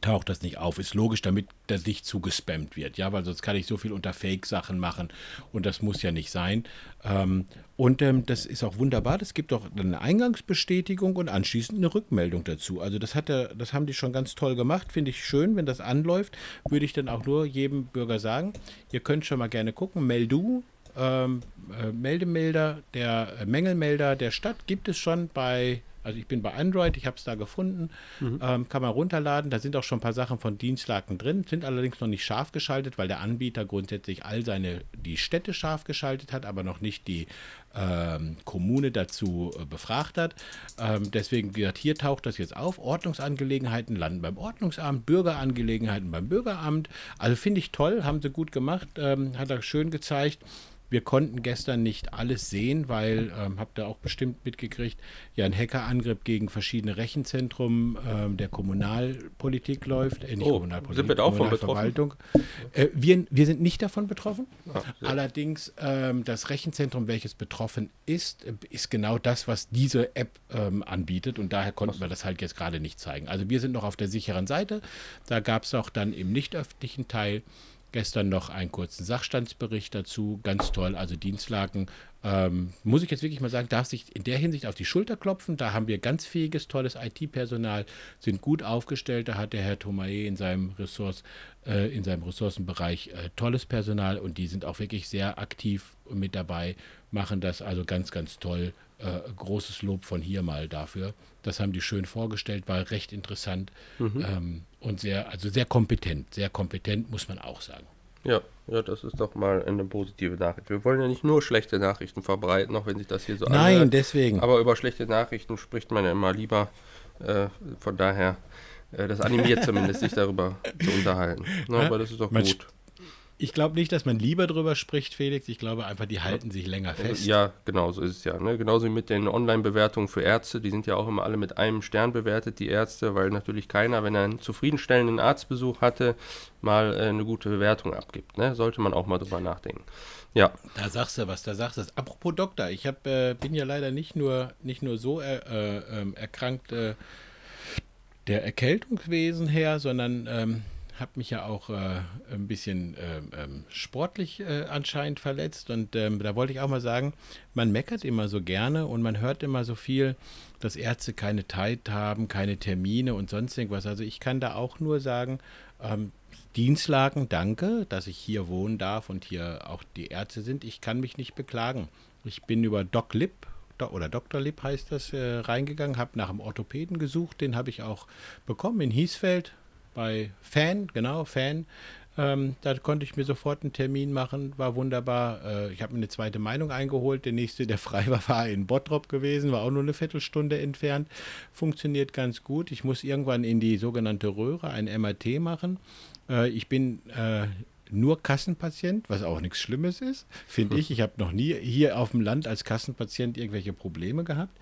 taucht das nicht auf. Ist logisch, damit das nicht zugespammt wird, ja, weil sonst kann ich so viel unter Fake-Sachen machen und das muss ja nicht sein. Ähm, und ähm, das ist auch wunderbar. Das gibt auch eine Eingangsbestätigung und anschließend eine Rückmeldung dazu. Also das hat er, das haben die schon ganz toll gemacht. Finde ich schön, wenn das anläuft, würde ich dann auch nur jedem Bürger sagen, ihr könnt schon mal gerne gucken. Meldu, ähm, äh, Meldemelder, der äh, Mängelmelder der Stadt gibt es schon bei also ich bin bei Android, ich habe es da gefunden, mhm. ähm, kann man runterladen. Da sind auch schon ein paar Sachen von Dienstlaken drin, sind allerdings noch nicht scharf geschaltet, weil der Anbieter grundsätzlich all seine, die Städte scharf geschaltet hat, aber noch nicht die ähm, Kommune dazu äh, befragt hat. Ähm, deswegen, gesagt, hier taucht das jetzt auf. Ordnungsangelegenheiten landen beim Ordnungsamt, Bürgerangelegenheiten beim Bürgeramt. Also finde ich toll, haben sie gut gemacht, ähm, hat er schön gezeigt. Wir konnten gestern nicht alles sehen, weil, ähm, habt ihr auch bestimmt mitgekriegt, ja ein Hackerangriff gegen verschiedene Rechenzentren ähm, der Kommunalpolitik läuft. Äh, nicht oh, Kommunalpolitik, sind wir da auch von betroffen? Äh, wir, wir sind nicht davon betroffen. Ah, Allerdings ähm, das Rechenzentrum, welches betroffen ist, äh, ist genau das, was diese App ähm, anbietet. Und daher konnten wir das halt jetzt gerade nicht zeigen. Also wir sind noch auf der sicheren Seite. Da gab es auch dann im nicht öffentlichen Teil Gestern noch einen kurzen Sachstandsbericht dazu, ganz toll. Also Dienstlagen, ähm, muss ich jetzt wirklich mal sagen, darf sich in der Hinsicht auf die Schulter klopfen. Da haben wir ganz fähiges, tolles IT-Personal, sind gut aufgestellt. Da hat der Herr Thomae in seinem Ressource, äh, in seinem Ressourcenbereich äh, tolles Personal und die sind auch wirklich sehr aktiv mit dabei, machen das also ganz, ganz toll. Äh, großes Lob von hier mal dafür. Das haben die schön vorgestellt, war recht interessant mhm. ähm, und sehr, also sehr kompetent. Sehr kompetent, muss man auch sagen. Ja, ja, das ist doch mal eine positive Nachricht. Wir wollen ja nicht nur schlechte Nachrichten verbreiten, auch wenn sich das hier so Nein, anhört. deswegen. Aber über schlechte Nachrichten spricht man ja immer lieber. Äh, von daher, äh, das animiert zumindest, sich darüber zu unterhalten. Ja, aber das ist doch gut ich glaube nicht, dass man lieber drüber spricht, Felix. Ich glaube einfach, die halten sich länger fest. Ja, genau so ist es ja. Ne? Genauso wie mit den Online-Bewertungen für Ärzte. Die sind ja auch immer alle mit einem Stern bewertet, die Ärzte, weil natürlich keiner, wenn er einen zufriedenstellenden Arztbesuch hatte, mal äh, eine gute Bewertung abgibt. Ne? Sollte man auch mal drüber nachdenken. Ja. Da sagst du was, da sagst du was. Apropos Doktor, ich hab, äh, bin ja leider nicht nur, nicht nur so äh, ähm, erkrankt äh, der Erkältungswesen her, sondern ähm, habe mich ja auch äh, ein bisschen äh, ähm, sportlich äh, anscheinend verletzt. Und ähm, da wollte ich auch mal sagen, man meckert immer so gerne und man hört immer so viel, dass Ärzte keine Zeit haben, keine Termine und sonst irgendwas. Also ich kann da auch nur sagen, ähm, Dienstlagen, danke, dass ich hier wohnen darf und hier auch die Ärzte sind. Ich kann mich nicht beklagen. Ich bin über Doc Lip oder Dr. Lip heißt das, äh, reingegangen, habe nach einem Orthopäden gesucht, den habe ich auch bekommen in Hiesfeld, bei Fan, genau, Fan. Ähm, da konnte ich mir sofort einen Termin machen, war wunderbar. Äh, ich habe mir eine zweite Meinung eingeholt. Der nächste, der frei war, war in Bottrop gewesen, war auch nur eine Viertelstunde entfernt. Funktioniert ganz gut. Ich muss irgendwann in die sogenannte Röhre ein MRT machen. Äh, ich bin äh, nur Kassenpatient, was auch nichts Schlimmes ist, finde ich. Ich habe noch nie hier auf dem Land als Kassenpatient irgendwelche Probleme gehabt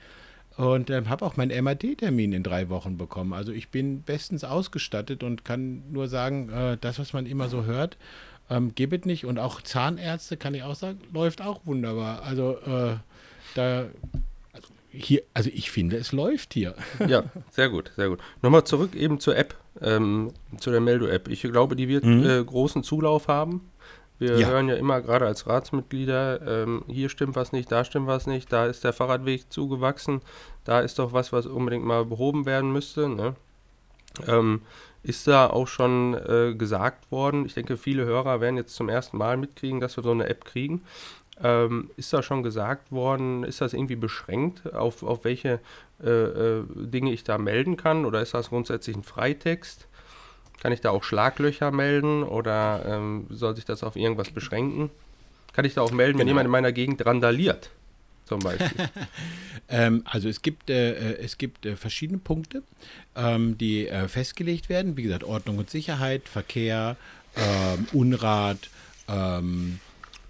und ähm, habe auch meinen MAD-Termin in drei Wochen bekommen. Also ich bin bestens ausgestattet und kann nur sagen, äh, das, was man immer so hört, ähm, gibt nicht. Und auch Zahnärzte, kann ich auch sagen, läuft auch wunderbar. Also äh, da, also hier, also ich finde, es läuft hier. Ja, sehr gut, sehr gut. Nochmal zurück eben zur App, ähm, zu der Meldo-App. Ich glaube, die wird mhm. äh, großen Zulauf haben. Wir ja. hören ja immer gerade als Ratsmitglieder, ähm, hier stimmt was nicht, da stimmt was nicht, da ist der Fahrradweg zugewachsen, da ist doch was, was unbedingt mal behoben werden müsste. Ne? Ähm, ist da auch schon äh, gesagt worden, ich denke, viele Hörer werden jetzt zum ersten Mal mitkriegen, dass wir so eine App kriegen. Ähm, ist da schon gesagt worden, ist das irgendwie beschränkt, auf, auf welche äh, äh, Dinge ich da melden kann oder ist das grundsätzlich ein Freitext? Kann ich da auch Schlaglöcher melden oder ähm, soll sich das auf irgendwas beschränken? Kann ich da auch melden, genau. wenn jemand in meiner Gegend randaliert? Zum Beispiel. ähm, also es gibt, äh, äh, es gibt äh, verschiedene Punkte, ähm, die äh, festgelegt werden. Wie gesagt, Ordnung und Sicherheit, Verkehr, ähm, Unrat, ähm,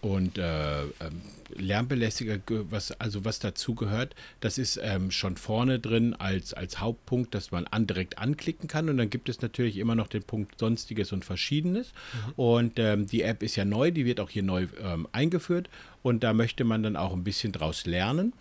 und äh, ähm, Lärmbelästiger, was, also was dazu gehört, das ist ähm, schon vorne drin als, als Hauptpunkt, dass man an, direkt anklicken kann. Und dann gibt es natürlich immer noch den Punkt Sonstiges und Verschiedenes. Mhm. Und ähm, die App ist ja neu, die wird auch hier neu ähm, eingeführt. Und da möchte man dann auch ein bisschen draus lernen.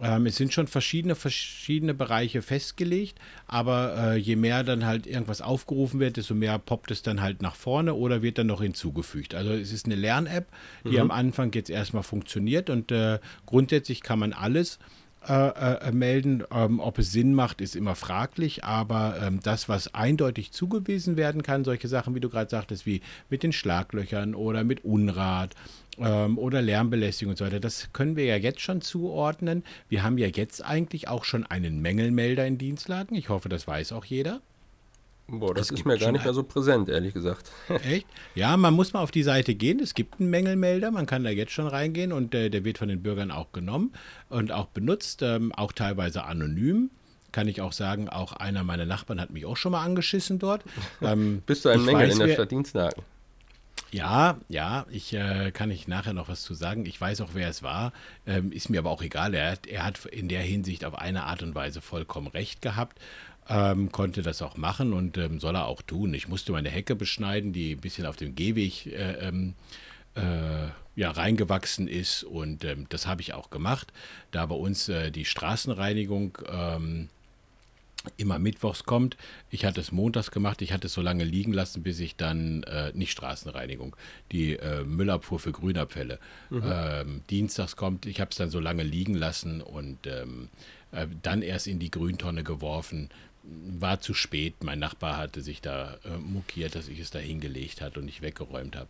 Ähm, es sind schon verschiedene, verschiedene Bereiche festgelegt, aber äh, je mehr dann halt irgendwas aufgerufen wird, desto mehr poppt es dann halt nach vorne oder wird dann noch hinzugefügt. Also es ist eine Lern-App, die mhm. am Anfang jetzt erstmal funktioniert und äh, grundsätzlich kann man alles äh, äh, melden. Ähm, ob es Sinn macht, ist immer fraglich, aber ähm, das, was eindeutig zugewiesen werden kann, solche Sachen, wie du gerade sagtest, wie mit den Schlaglöchern oder mit Unrat ähm, oder Lärmbelästigung und so weiter, das können wir ja jetzt schon zuordnen. Wir haben ja jetzt eigentlich auch schon einen Mängelmelder in Dienstlagen. Ich hoffe, das weiß auch jeder. Boah, das es ist mir gar nicht mehr so präsent, ehrlich gesagt. Echt? Ja, man muss mal auf die Seite gehen. Es gibt einen Mängelmelder, man kann da jetzt schon reingehen und äh, der wird von den Bürgern auch genommen und auch benutzt, ähm, auch teilweise anonym. Kann ich auch sagen, auch einer meiner Nachbarn hat mich auch schon mal angeschissen dort. Ähm, Bist du ein Mängel weiß, in der Stadt Dienstlagen? Ja, ja, ich äh, kann ich nachher noch was zu sagen. Ich weiß auch, wer es war. Ähm, ist mir aber auch egal. Er hat, er hat in der Hinsicht auf eine Art und Weise vollkommen recht gehabt. Ähm, konnte das auch machen und ähm, soll er auch tun. Ich musste meine Hecke beschneiden, die ein bisschen auf dem Gehweg äh, ähm, äh, ja, reingewachsen ist und ähm, das habe ich auch gemacht. Da bei uns äh, die Straßenreinigung ähm, immer mittwochs kommt. Ich hatte es montags gemacht, ich hatte es so lange liegen lassen, bis ich dann, äh, nicht Straßenreinigung, die äh, Müllabfuhr für Grünabfälle. Mhm. Ähm, dienstags kommt, ich habe es dann so lange liegen lassen und ähm, äh, dann erst in die Grüntonne geworfen. War zu spät. Mein Nachbar hatte sich da äh, mokiert, dass ich es da hingelegt hatte und nicht weggeräumt habe.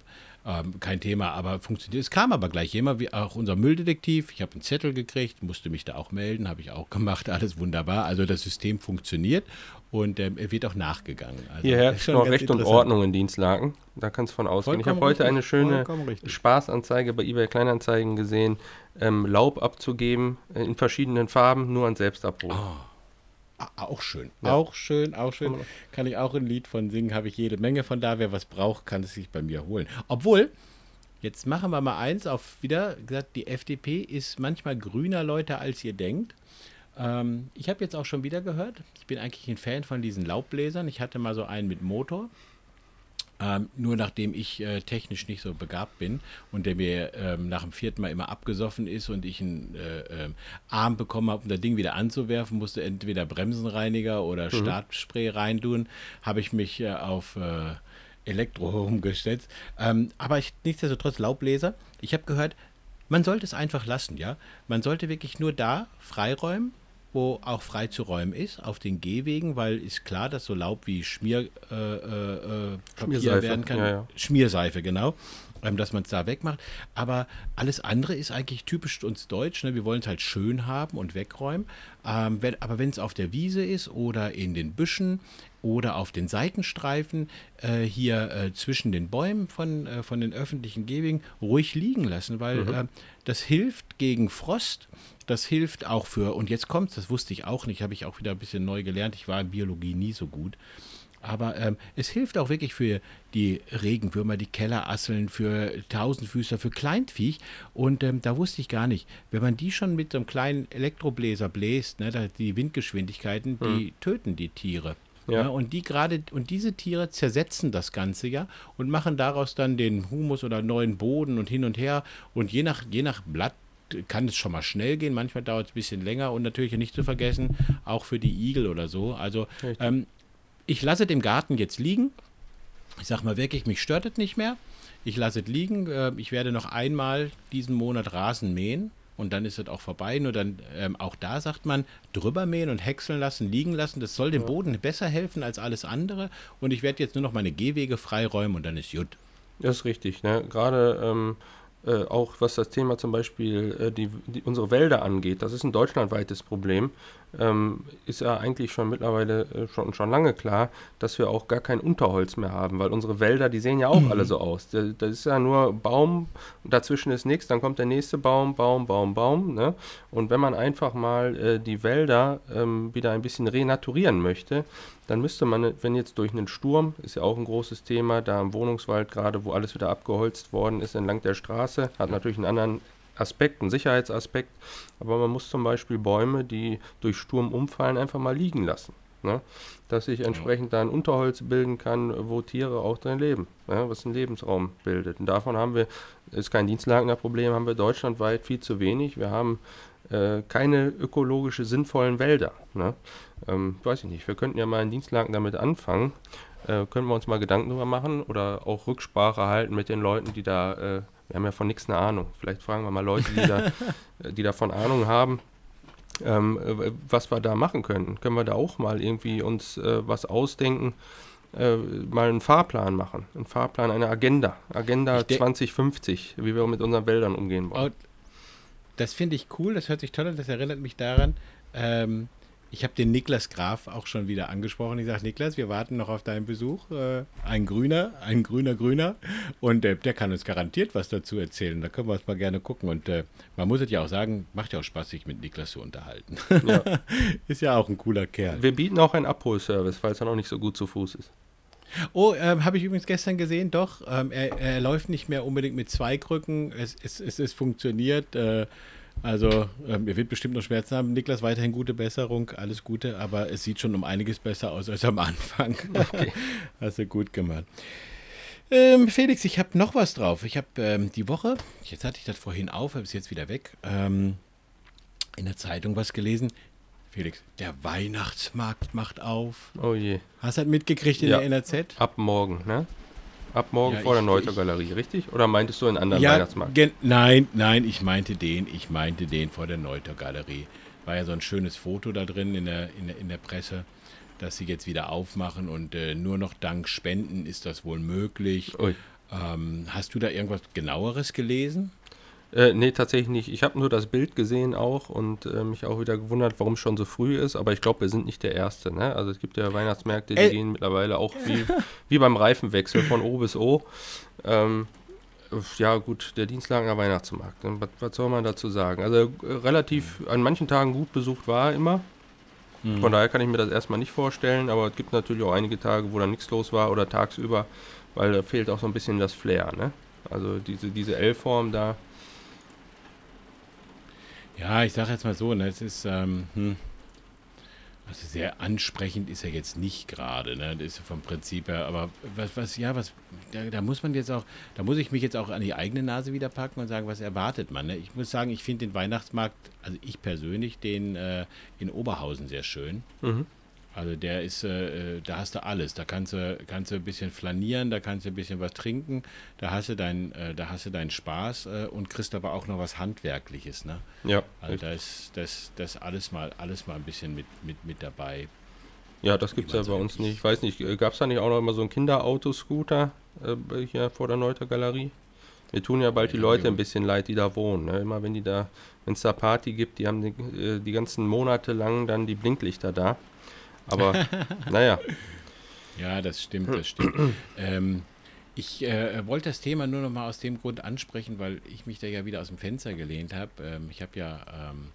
Ähm, kein Thema, aber funktioniert. Es kam aber gleich jemand, wie auch unser Mülldetektiv. Ich habe einen Zettel gekriegt, musste mich da auch melden, habe ich auch gemacht, alles wunderbar. Also das System funktioniert und ähm, er wird auch nachgegangen. Also Hier herrscht noch Recht und Ordnung in Dienstlagen. Da kannst du von ausgehen. Vollkommen ich habe heute eine schöne Spaßanzeige bei eBay Kleinanzeigen gesehen, ähm, Laub abzugeben äh, in verschiedenen Farben, nur an Selbstabruf. Oh. Auch schön. Ja. Auch schön, auch schön. Kann ich auch ein Lied von singen, habe ich jede Menge von da. Wer was braucht, kann es sich bei mir holen. Obwohl, jetzt machen wir mal eins auf wieder gesagt, die FDP ist manchmal grüner Leute, als ihr denkt. Ähm, ich habe jetzt auch schon wieder gehört, ich bin eigentlich ein Fan von diesen Laubbläsern. Ich hatte mal so einen mit Motor. Ähm, nur nachdem ich äh, technisch nicht so begabt bin und der mir ähm, nach dem vierten Mal immer abgesoffen ist und ich einen äh, äh, Arm bekommen habe, um das Ding wieder anzuwerfen, musste entweder Bremsenreiniger oder mhm. Startspray reintun, habe ich mich äh, auf äh, Elektro umgesetzt. Ähm, aber ich, nichtsdestotrotz Laubbläser. Ich habe gehört, man sollte es einfach lassen, ja. Man sollte wirklich nur da freiräumen, wo auch frei zu räumen ist, auf den Gehwegen, weil ist klar, dass so Laub wie Schmier, äh, äh, äh Papier werden kann. Ja, ja. Schmierseife, genau. Ähm, dass man es da wegmacht. Aber alles andere ist eigentlich typisch uns Deutsch. Ne? Wir wollen es halt schön haben und wegräumen. Ähm, wenn, aber wenn es auf der Wiese ist oder in den Büschen oder auf den Seitenstreifen äh, hier äh, zwischen den Bäumen von, äh, von den öffentlichen Gehwegen ruhig liegen lassen, weil mhm. Äh, das hilft gegen Frost. Das hilft auch für, und jetzt kommt das wusste ich auch nicht, habe ich auch wieder ein bisschen neu gelernt. Ich war in Biologie nie so gut. Aber ähm, es hilft auch wirklich für die Regenwürmer, die Kellerasseln, für Tausendfüßer, für Kleinviech. Und ähm, da wusste ich gar nicht, wenn man die schon mit so einem kleinen Elektrobläser bläst, ne, die Windgeschwindigkeiten, die töten die Tiere. Ja. ja. und die gerade und diese Tiere zersetzen das Ganze ja und machen daraus dann den Humus oder neuen Boden und hin und her und je nach je nach Blatt kann es schon mal schnell gehen, manchmal dauert es ein bisschen länger und natürlich nicht zu vergessen, auch für die Igel oder so. Also ähm, ich lasse den Garten jetzt liegen. Ich sage mal wirklich, mich stört es nicht mehr. Ich lasse es liegen. Äh, ich werde noch einmal diesen Monat Rasen mähen und dann ist es auch vorbei. Nur dann, ähm, auch da sagt man, drüber mähen und häckseln lassen, liegen lassen. Das soll dem Boden besser helfen als alles andere. Und ich werde jetzt nur noch meine Gehwege freiräumen und dann ist gut. Das ist richtig. Ne? Gerade ähm, äh, auch was das Thema zum Beispiel äh, die, die, unsere Wälder angeht, das ist ein deutschlandweites Problem, ähm, ist ja eigentlich schon mittlerweile äh, schon, schon lange klar, dass wir auch gar kein Unterholz mehr haben, weil unsere Wälder, die sehen ja auch mhm. alle so aus. Da, das ist ja nur Baum, dazwischen ist nichts, dann kommt der nächste Baum, Baum, Baum, Baum. Ne? Und wenn man einfach mal äh, die Wälder ähm, wieder ein bisschen renaturieren möchte, dann müsste man, wenn jetzt durch einen Sturm, ist ja auch ein großes Thema, da im Wohnungswald gerade, wo alles wieder abgeholzt worden ist entlang der Straße, hat natürlich einen anderen Aspekt, einen Sicherheitsaspekt, aber man muss zum Beispiel Bäume, die durch Sturm umfallen, einfach mal liegen lassen. Ne? Dass sich entsprechend da ein Unterholz bilden kann, wo Tiere auch drin leben, ja? was einen Lebensraum bildet. Und davon haben wir, ist kein Dienstlagener-Problem, haben wir deutschlandweit viel zu wenig. Wir haben äh, keine ökologisch sinnvollen Wälder. Ne? Ähm, weiß ich nicht, wir könnten ja mal in Dienstlagen damit anfangen. Äh, können wir uns mal Gedanken darüber machen oder auch Rücksprache halten mit den Leuten, die da, äh, wir haben ja von nichts eine Ahnung. Vielleicht fragen wir mal Leute, die, da, die davon Ahnung haben, ähm, was wir da machen können. Können wir da auch mal irgendwie uns äh, was ausdenken? Äh, mal einen Fahrplan machen. Einen Fahrplan, eine Agenda. Agenda 2050, wie wir mit unseren Wäldern umgehen wollen. Das finde ich cool, das hört sich toll an, das erinnert mich daran. Ähm, ich habe den Niklas Graf auch schon wieder angesprochen. Ich sage, Niklas, wir warten noch auf deinen Besuch. Äh, ein Grüner, ein grüner Grüner. Und äh, der kann uns garantiert was dazu erzählen. Da können wir uns mal gerne gucken. Und äh, man muss es ja auch sagen, macht ja auch Spaß, sich mit Niklas zu unterhalten. Ja. ist ja auch ein cooler Kerl. Wir bieten auch einen Abholservice, falls er noch nicht so gut zu Fuß ist. Oh, ähm, habe ich übrigens gestern gesehen, doch. Ähm, er, er, läuft nicht mehr unbedingt mit zwei Krücken. Es, es, es, es funktioniert. Äh, also, ähm, er wird bestimmt noch Schmerzen haben. Niklas, weiterhin gute Besserung, alles Gute, aber es sieht schon um einiges besser aus als am Anfang. Okay. Hast du gut gemacht. Ähm, Felix, ich habe noch was drauf. Ich habe ähm, die Woche, jetzt hatte ich das vorhin auf, habe es jetzt wieder weg, ähm, in der Zeitung was gelesen. Felix, der Weihnachtsmarkt macht auf. Oh je. Hast du das mitgekriegt in ja. der NRZ? Ab morgen, ne? Ab morgen ja, vor ich, der Neuter Galerie, richtig? Oder meintest du einen anderen ja, Weihnachtsmarkt? Nein, nein, ich meinte den, ich meinte den vor der Neuter Galerie. War ja so ein schönes Foto da drin in der, in der, in der Presse, dass sie jetzt wieder aufmachen und äh, nur noch dank Spenden ist das wohl möglich. Ähm, hast du da irgendwas genaueres gelesen? Äh, nee, tatsächlich nicht. Ich habe nur das Bild gesehen auch und äh, mich auch wieder gewundert, warum es schon so früh ist. Aber ich glaube, wir sind nicht der Erste. Ne? Also es gibt ja Weihnachtsmärkte, die Ä gehen mittlerweile auch wie, wie beim Reifenwechsel von O bis O. Ähm, ja gut, der Dienstlagener Weihnachtsmarkt. Ne? Was, was, soll man dazu sagen? Also äh, relativ an manchen Tagen gut besucht war er immer. Mhm. Von daher kann ich mir das erstmal nicht vorstellen. Aber es gibt natürlich auch einige Tage, wo da nichts los war oder tagsüber, weil da fehlt auch so ein bisschen das Flair. Ne? Also diese, diese L-Form da ja, ich sage jetzt mal so, ne, es ist ähm, hm, also sehr ansprechend ist er jetzt nicht gerade, ne? Das ist vom Prinzip her, aber was, was, ja, was, da, da, muss man jetzt auch, da muss ich mich jetzt auch an die eigene Nase wieder packen und sagen, was erwartet man. Ne? Ich muss sagen, ich finde den Weihnachtsmarkt, also ich persönlich, den äh, in Oberhausen sehr schön. Mhm. Also der ist, äh, äh, da hast du alles. Da kannst du, kannst du ein bisschen flanieren, da kannst du ein bisschen was trinken, da hast du, dein, äh, da hast du deinen Spaß äh, und kriegst aber auch noch was Handwerkliches. Ne? Ja. Also da ist das, das alles mal, alles mal ein bisschen mit, mit, mit dabei. Ja, das gibt es ja bei uns nicht. Ich weiß nicht, gab es da nicht auch noch immer so einen Kinderautoscooter äh, hier vor der Neuter Galerie? Wir tun ja bald die Leute ein bisschen leid, die da wohnen. Ne? Immer wenn die da, wenn es da Party gibt, die haben die, äh, die ganzen Monate lang dann die Blinklichter da. Aber naja. Ja, das stimmt, das stimmt. ähm, ich äh, wollte das Thema nur noch mal aus dem Grund ansprechen, weil ich mich da ja wieder aus dem Fenster gelehnt habe. Ähm, ich habe ja ähm,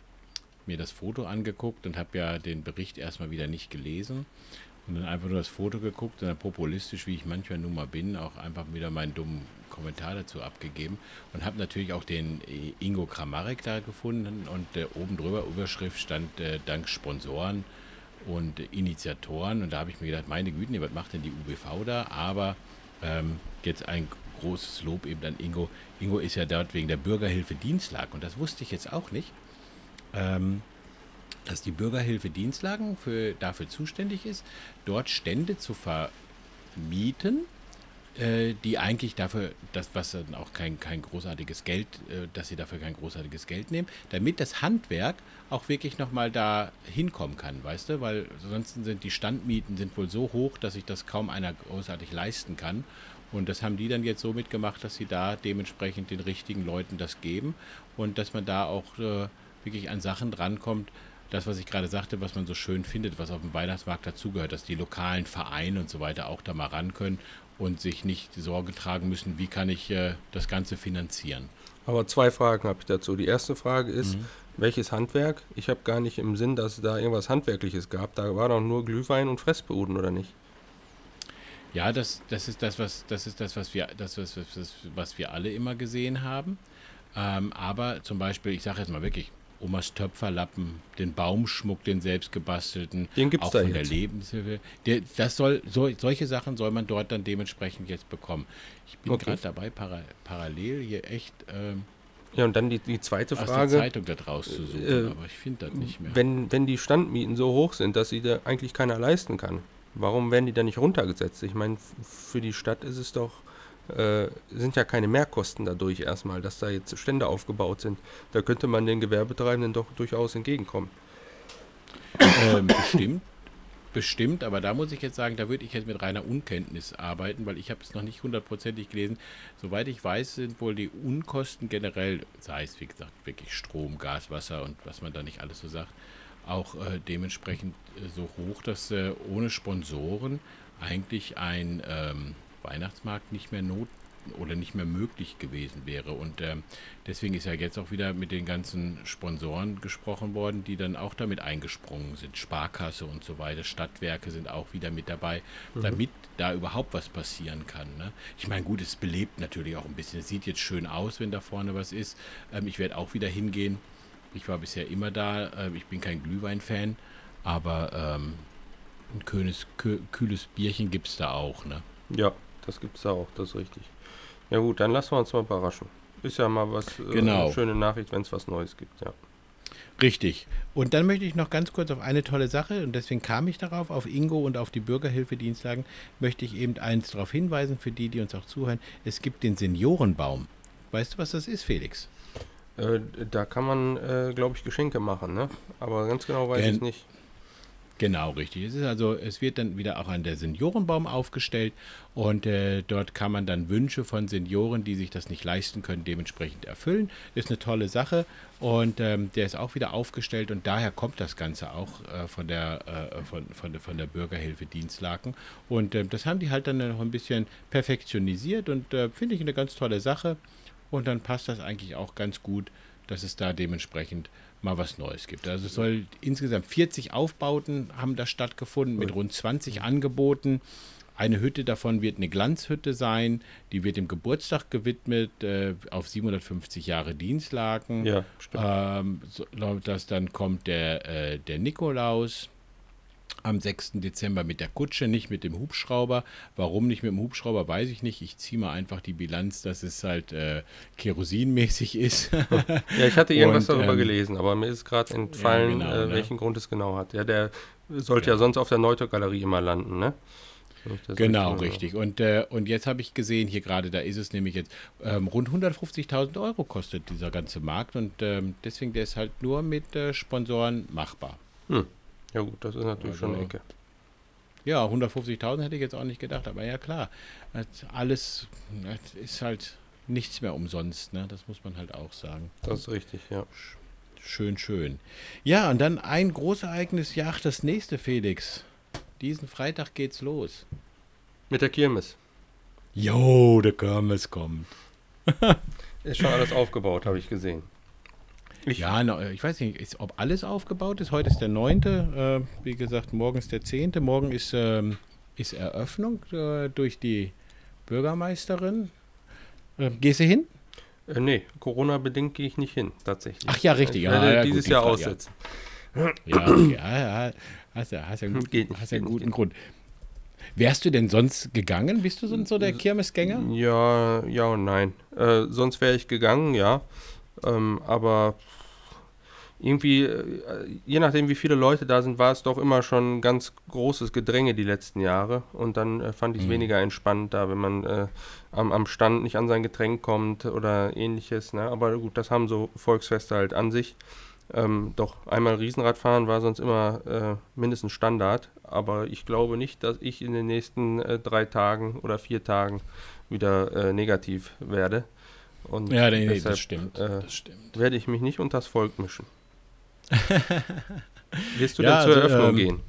mir das Foto angeguckt und habe ja den Bericht erstmal wieder nicht gelesen und dann einfach nur das Foto geguckt und dann populistisch, wie ich manchmal nun mal bin, auch einfach wieder meinen dummen Kommentar dazu abgegeben und habe natürlich auch den äh, Ingo Kramarek da gefunden und äh, oben drüber Überschrift stand äh, dank Sponsoren und Initiatoren. Und da habe ich mir gedacht, meine Güte, was macht denn die UBV da? Aber ähm, jetzt ein großes Lob eben an Ingo. Ingo ist ja dort wegen der Bürgerhilfe Dienstlag und das wusste ich jetzt auch nicht. Ähm, dass die Bürgerhilfe Dienstlagen für, dafür zuständig ist, dort Stände zu vermieten äh, die eigentlich dafür, das, was dann auch kein, kein großartiges Geld, äh, dass sie dafür kein großartiges Geld nehmen, damit das Handwerk auch wirklich nochmal da hinkommen kann, weißt du? Weil ansonsten sind die Standmieten sind wohl so hoch, dass sich das kaum einer großartig leisten kann. Und das haben die dann jetzt so mitgemacht, dass sie da dementsprechend den richtigen Leuten das geben und dass man da auch äh, wirklich an Sachen drankommt, das, was ich gerade sagte, was man so schön findet, was auf dem Weihnachtsmarkt dazugehört, dass die lokalen Vereine und so weiter auch da mal ran können und sich nicht Sorge tragen müssen, wie kann ich äh, das Ganze finanzieren. Aber zwei Fragen habe ich dazu. Die erste Frage ist, mhm. welches Handwerk? Ich habe gar nicht im Sinn, dass es da irgendwas Handwerkliches gab. Da war doch nur Glühwein und Fressbuden, oder nicht? Ja, das, das ist das, was das ist das, was wir, das, was, was, was wir alle immer gesehen haben. Ähm, aber zum Beispiel, ich sage jetzt mal wirklich, Omas Töpferlappen, den Baumschmuck, den selbst gebastelten, den gibt's auch da von jetzt. der Lebenshilfe. Der, das soll, so, solche Sachen soll man dort dann dementsprechend jetzt bekommen. Ich bin okay. gerade dabei, para, parallel hier echt. Ähm, ja, und dann die, die zweite Frage. Aus der Zeitung da draus zu suchen, äh, aber ich finde das nicht mehr. Wenn, wenn die Standmieten so hoch sind, dass sie da eigentlich keiner leisten kann, warum werden die dann nicht runtergesetzt? Ich meine, für die Stadt ist es doch äh, sind ja keine Mehrkosten dadurch erstmal, dass da jetzt Stände aufgebaut sind. Da könnte man den Gewerbetreibenden doch durchaus entgegenkommen. Ähm, bestimmt, bestimmt, aber da muss ich jetzt sagen, da würde ich jetzt mit reiner Unkenntnis arbeiten, weil ich habe es noch nicht hundertprozentig gelesen. Soweit ich weiß, sind wohl die Unkosten generell, sei es wie gesagt wirklich Strom, Gas, Wasser und was man da nicht alles so sagt, auch äh, dementsprechend äh, so hoch, dass äh, ohne Sponsoren eigentlich ein ähm, Weihnachtsmarkt nicht mehr not, oder nicht mehr möglich gewesen wäre. Und ähm, deswegen ist ja jetzt auch wieder mit den ganzen Sponsoren gesprochen worden, die dann auch damit eingesprungen sind. Sparkasse und so weiter, Stadtwerke sind auch wieder mit dabei, mhm. damit da überhaupt was passieren kann. Ne? Ich meine, gut, es belebt natürlich auch ein bisschen. Es sieht jetzt schön aus, wenn da vorne was ist. Ähm, ich werde auch wieder hingehen. Ich war bisher immer da. Äh, ich bin kein Glühwein-Fan, aber ähm, ein kühles, kühles Bierchen gibt es da auch. Ne? Ja, das gibt es da auch, das ist richtig. Ja gut, dann lassen wir uns mal überraschen. Ist ja mal was, äh, genau. eine schöne Nachricht, wenn es was Neues gibt, ja. Richtig. Und dann möchte ich noch ganz kurz auf eine tolle Sache, und deswegen kam ich darauf, auf Ingo und auf die Bürgerhilfedienstlagen, möchte ich eben eins darauf hinweisen, für die, die uns auch zuhören. Es gibt den Seniorenbaum. Weißt du, was das ist, Felix? Äh, da kann man, äh, glaube ich, Geschenke machen, ne? Aber ganz genau weiß ich nicht. Genau, richtig. Es ist also, es wird dann wieder auch an der Seniorenbaum aufgestellt und äh, dort kann man dann Wünsche von Senioren, die sich das nicht leisten können, dementsprechend erfüllen. Ist eine tolle Sache und ähm, der ist auch wieder aufgestellt und daher kommt das Ganze auch äh, von, der, äh, von, von, von der Bürgerhilfe Dienstlaken. Und ähm, das haben die halt dann noch ein bisschen perfektionisiert und äh, finde ich eine ganz tolle Sache. Und dann passt das eigentlich auch ganz gut, dass es da dementsprechend mal was Neues gibt. Also es soll insgesamt 40 Aufbauten haben da stattgefunden mit rund 20 Angeboten. Eine Hütte davon wird eine Glanzhütte sein, die wird dem Geburtstag gewidmet äh, auf 750 Jahre Dienstlaken. Ja, stimmt. Ähm, so, das dann kommt der, äh, der Nikolaus, am 6. Dezember mit der Kutsche, nicht mit dem Hubschrauber. Warum nicht mit dem Hubschrauber, weiß ich nicht. Ich ziehe mal einfach die Bilanz, dass es halt äh, kerosinmäßig ist. ja, ich hatte irgendwas Und, darüber ähm, gelesen, aber mir ist gerade entfallen, ja, genau, äh, ne? welchen ne? Grund es genau hat. Ja, der sollte ja, ja sonst auf der Neuter-Galerie immer landen, ne? Genau, richtig. Und, äh, und jetzt habe ich gesehen, hier gerade, da ist es nämlich jetzt, ähm, rund 150.000 Euro kostet dieser ganze Markt und ähm, deswegen der ist halt nur mit äh, Sponsoren machbar. Hm. Ja gut, das ist natürlich also, schon eine Ecke. Ja, 150.000 hätte ich jetzt auch nicht gedacht, aber ja klar, alles ist halt nichts mehr umsonst, ne? das muss man halt auch sagen. Das ist richtig, ja. Schön, schön. Ja, und dann ein Großereignis jagt das nächste, Felix. Diesen Freitag geht's los. Mit der Kirmes. Jo, der Kirmes kommt. ist schon alles aufgebaut, habe ich gesehen. Ich ja, ich weiß nicht, ist, ob alles aufgebaut ist. Heute ist der 9. Äh, wie gesagt, morgen ist der 10. Morgen ist, ähm, ist Eröffnung äh, durch die Bürgermeisterin. Äh, gehst du hin? Äh, nee, Corona-bedingt gehe ich nicht hin, tatsächlich. Ach ja, richtig. Ich werde ja, ja, dieses gut, Jahr aussetzen. Ja, okay, ja, ja, hast ja, hast ja, gut, geht hast ja einen guten nicht. Grund. Wärst du denn sonst gegangen? Bist du sonst so der Kirmesgänger? Ja, ja und nein. Äh, sonst wäre ich gegangen, ja. Ähm, aber irgendwie, äh, je nachdem wie viele Leute da sind, war es doch immer schon ein ganz großes Gedränge die letzten Jahre. Und dann äh, fand ich es mhm. weniger entspannt da, wenn man äh, am, am Stand nicht an sein Getränk kommt oder ähnliches. Ne? Aber gut, das haben so Volksfeste halt an sich. Ähm, doch einmal Riesenradfahren war sonst immer äh, mindestens Standard. Aber ich glaube nicht, dass ich in den nächsten äh, drei Tagen oder vier Tagen wieder äh, negativ werde. Und ja, nee, deshalb, das stimmt. das stimmt. Werde ich mich nicht unters Volk mischen. Wirst du ja, denn zur also, Eröffnung ähm, gehen?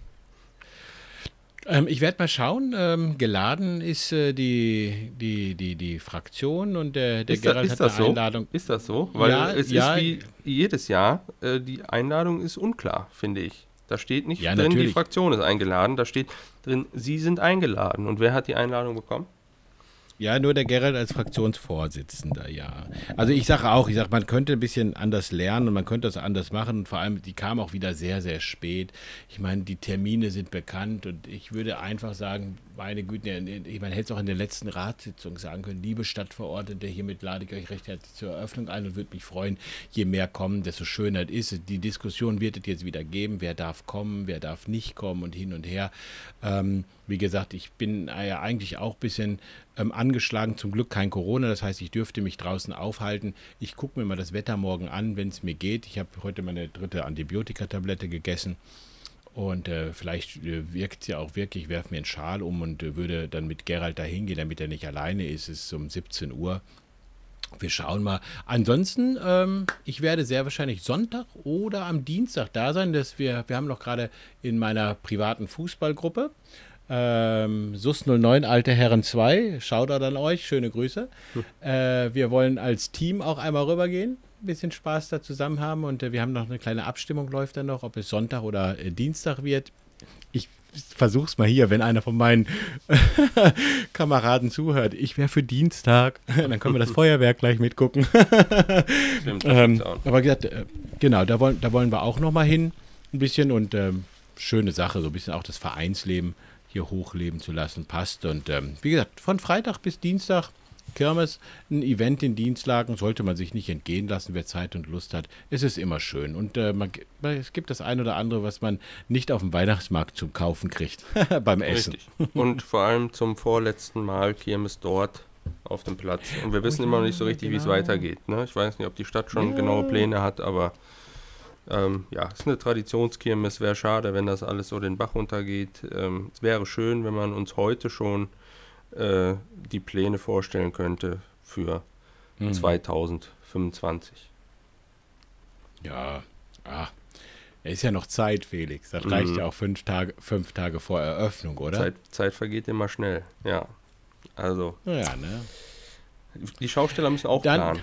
Ähm, ich werde mal schauen. Ähm, geladen ist äh, die, die, die, die Fraktion und der, der ist Gerald da, hat eine so? Einladung. Ist das so? Weil ja, es ja, ist wie jedes Jahr, äh, die Einladung ist unklar, finde ich. Da steht nicht ja, drin, natürlich. die Fraktion ist eingeladen. Da steht drin, Sie sind eingeladen. Und wer hat die Einladung bekommen? Ja, nur der Gerald als Fraktionsvorsitzender, ja. Also ich sage auch, ich sage, man könnte ein bisschen anders lernen und man könnte das anders machen. Und vor allem, die kam auch wieder sehr, sehr spät. Ich meine, die Termine sind bekannt und ich würde einfach sagen, meine Güte, ich meine, hätte es auch in der letzten Ratssitzung sagen können, liebe Stadtverordnete, hiermit lade ich euch recht herzlich zur Eröffnung ein und würde mich freuen, je mehr kommen, desto schöner ist es. Die Diskussion wird es jetzt wieder geben, wer darf kommen, wer darf nicht kommen und hin und her. Ähm, wie gesagt, ich bin ja eigentlich auch ein bisschen ähm, angeschlagen, zum Glück kein Corona, das heißt, ich dürfte mich draußen aufhalten. Ich gucke mir mal das Wetter morgen an, wenn es mir geht. Ich habe heute meine dritte Antibiotikatablette gegessen. Und äh, vielleicht äh, wirkt es ja auch wirklich, ich werfe mir einen Schal um und äh, würde dann mit Gerald da hingehen, damit er nicht alleine ist. Es ist um 17 Uhr. Wir schauen mal. Ansonsten, ähm, ich werde sehr wahrscheinlich Sonntag oder am Dienstag da sein. Dass wir, wir haben noch gerade in meiner privaten Fußballgruppe Ähm, SUS09 Alte Herren 2, Shoutout an euch, schöne Grüße. Hm. Äh, wir wollen als Team auch einmal rübergehen, ein bisschen Spaß da zusammen haben und äh, wir haben noch eine kleine Abstimmung, läuft dann noch, ob es Sonntag oder äh, Dienstag wird. Ich versuch's mal hier, wenn einer von meinen Kameraden zuhört. Ich wäre für Dienstag. Dann können wir das Feuerwerk gleich mitgucken. Stimmt, ähm, aber gesagt, äh, genau, da wollen, da wollen wir auch noch mal hin, ein bisschen und ähm, schöne Sache, so ein bisschen auch das Vereinsleben hier hochleben zu lassen, passt. Und ähm, wie gesagt, von Freitag bis Dienstag Kirmes, ein Event in Dienstlagen sollte man sich nicht entgehen lassen, wer Zeit und Lust hat. Es ist immer schön. Und äh, man, es gibt das ein oder andere, was man nicht auf dem Weihnachtsmarkt zum Kaufen kriegt beim Essen. Richtig. Und vor allem zum vorletzten Mal Kirmes dort auf dem Platz. Und wir wissen oh, immer noch nicht so richtig, genau. wie es genau. weitergeht. Ne? Ich weiß nicht, ob die Stadt schon ja. genaue Pläne hat, aber ähm, ja, es ist eine Traditionskirmes. Wäre schade, wenn das alles so den Bach runtergeht. Ähm, es wäre schön, wenn man uns heute schon äh, die Pläne vorstellen könnte für mhm. 2025. Ja, ah, ist ja noch Zeit, Felix. Das reicht mhm. ja auch fünf Tage, fünf Tage vor Eröffnung, oder? Zeit, Zeit vergeht immer schnell, ja. Also. Ja, ne? Die Schausteller müssen auch Dann, planen.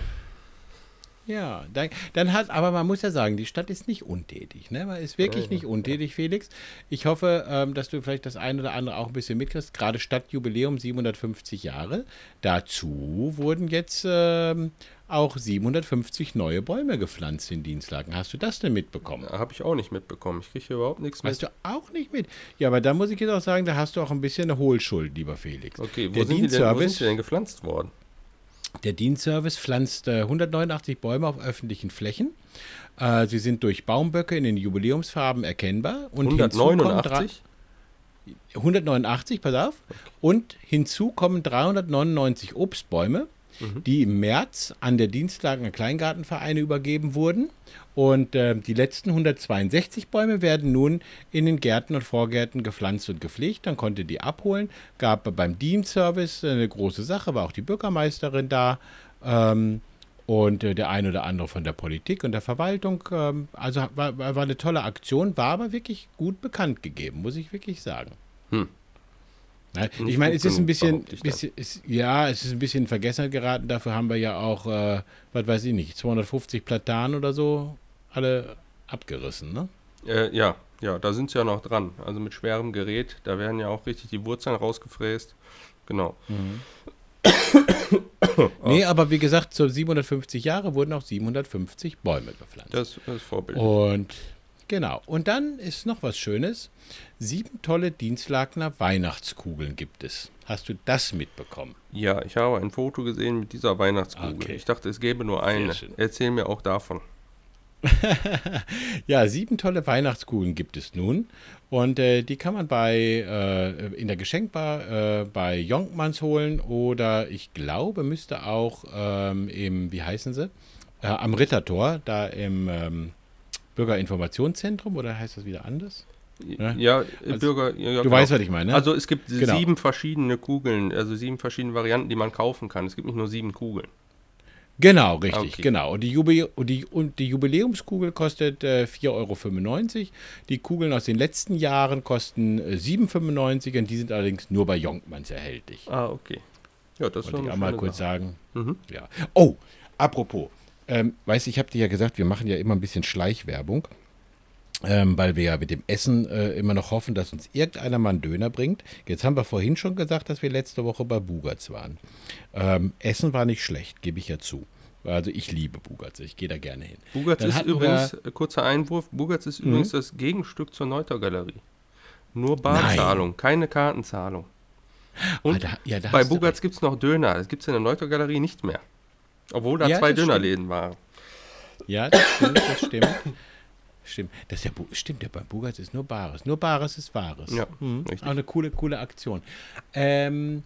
Ja, dann, dann, hat, aber man muss ja sagen, die Stadt ist nicht untätig. Ne? Man ist wirklich nicht untätig, Felix. Ich hoffe, ähm, dass du vielleicht das eine oder andere auch ein bisschen mitkriegst. Gerade Stadtjubiläum 750 Jahre. Dazu wurden jetzt ähm, auch 750 neue Bäume gepflanzt in Dienstlagen. Hast du das denn mitbekommen? Habe ich auch nicht mitbekommen. Ich kriege hier überhaupt nichts mit. Hast du auch nicht mit? Ja, aber da muss ich jetzt auch sagen, da hast du auch ein bisschen eine Hohlschuld, lieber Felix. Okay, wo, sind die, denn, wo sind die denn gepflanzt worden? Der Dienstservice pflanzt äh, 189 Bäume auf öffentlichen Flächen. Äh, sie sind durch Baumböcke in den Jubiläumsfarben erkennbar. Und 189? 189, pass auf. Und hinzu kommen 399 Obstbäume, mhm. die im März an der Dienstlagen Kleingartenvereine übergeben wurden. Und äh, die letzten 162 Bäume werden nun in den Gärten und Vorgärten gepflanzt und gepflegt. Dann konnte die abholen. Gab beim Dienstservice eine große Sache, war auch die Bürgermeisterin da. Ähm, und äh, der eine oder andere von der Politik und der Verwaltung. Ähm, also war, war, eine tolle Aktion, war aber wirklich gut bekannt gegeben, muss ich wirklich sagen. Hm. Ja, ich meine, es ist ein bisschen, bisschen ist, ja, es ist ein bisschen in Vergessenheit geraten. Dafür haben wir ja auch, äh, was weiß ich nicht, 250 Platanen oder so alle abgerissen, ne? Äh, ja, ja, da sind sie ja noch dran. Also mit schwerem Gerät, da werden ja auch richtig die Wurzeln rausgefräst. Genau. Mhm. nee, aber wie gesagt, zu 750 Jahre wurden auch 750 Bäume gepflanzt. Das, ist Vorbild. Und genau. Und dann ist noch was Schönes. Sieben tolle Dienstlagner Weihnachtskugeln gibt es. Hast du das mitbekommen? Ja, ich habe ein Foto gesehen mit dieser Weihnachtskugel. Okay. Ich dachte, es gäbe nur eine. Erzähl mir auch davon. ja, sieben tolle Weihnachtskugeln gibt es nun. Und äh, die kann man bei äh, in der Geschenkbar äh, bei Jonkmanns holen oder ich glaube, müsste auch ähm, im, wie heißen sie? Äh, am Rittertor, da im ähm, Bürgerinformationszentrum oder heißt das wieder anders? Ja, ja also, Bürger. Ja, du genau. weißt, was ich meine. Ne? Also es gibt genau. sieben verschiedene Kugeln, also sieben verschiedene Varianten, die man kaufen kann. Es gibt nicht nur sieben Kugeln. Genau, richtig, okay. genau. Und die, Jubi und die, und die Jubiläumskugel kostet äh, 4,95 Euro. Die Kugeln aus den letzten Jahren kosten äh, 7,95 und die sind allerdings nur bei Jonkmanns erhältlich. Ah, okay. Ja, das Wollte ich auch mal kurz Sache. sagen. Mhm. Ja. Oh, apropos. Ähm, weißt du, ich habe dir ja gesagt, wir machen ja immer ein bisschen Schleichwerbung ähm, weil wir ja mit dem Essen äh, immer noch hoffen, dass uns irgendeiner mal einen Döner bringt. Jetzt haben wir vorhin schon gesagt, dass wir letzte Woche bei Bugatz waren. Ähm, Essen war nicht schlecht, gebe ich ja zu. Also ich liebe Bugatz, ich gehe da gerne hin. Bugatz ist übrigens, wir, äh, kurzer Einwurf, Bugatz ist übrigens mhm. das Gegenstück zur Neuter Galerie. Nur Barzahlung, Nein. keine Kartenzahlung. Und ah, da, ja, bei Bugatz gibt es noch Döner, das gibt es in der Neuter Galerie nicht mehr. Obwohl da ja, zwei Dönerläden waren. Ja, das stimmt, das stimmt. Stimmt. Das ist ja, stimmt, der bei ist nur Bares. Nur Bares ist Wahres. Ja, mhm. Auch eine coole, coole Aktion. Ähm,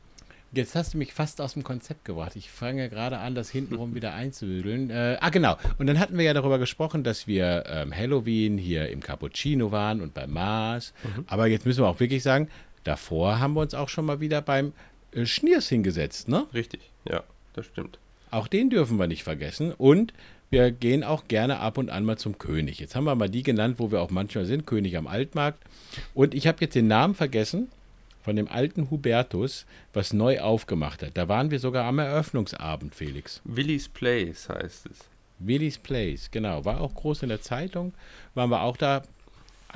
jetzt hast du mich fast aus dem Konzept gebracht. Ich fange gerade an, das hintenrum wieder einzudüdeln. Äh, ah, genau. Und dann hatten wir ja darüber gesprochen, dass wir ähm, Halloween hier im Cappuccino waren und beim Mars. Mhm. Aber jetzt müssen wir auch wirklich sagen, davor haben wir uns auch schon mal wieder beim äh, Schniers hingesetzt, ne? Richtig, ja, das stimmt. Auch den dürfen wir nicht vergessen. Und wir gehen auch gerne ab und an mal zum König. Jetzt haben wir mal die genannt, wo wir auch manchmal sind, König am Altmarkt. Und ich habe jetzt den Namen vergessen von dem alten Hubertus, was neu aufgemacht hat. Da waren wir sogar am Eröffnungsabend, Felix. Willis Place heißt es. Willis Place, genau. War auch groß in der Zeitung. Waren wir auch da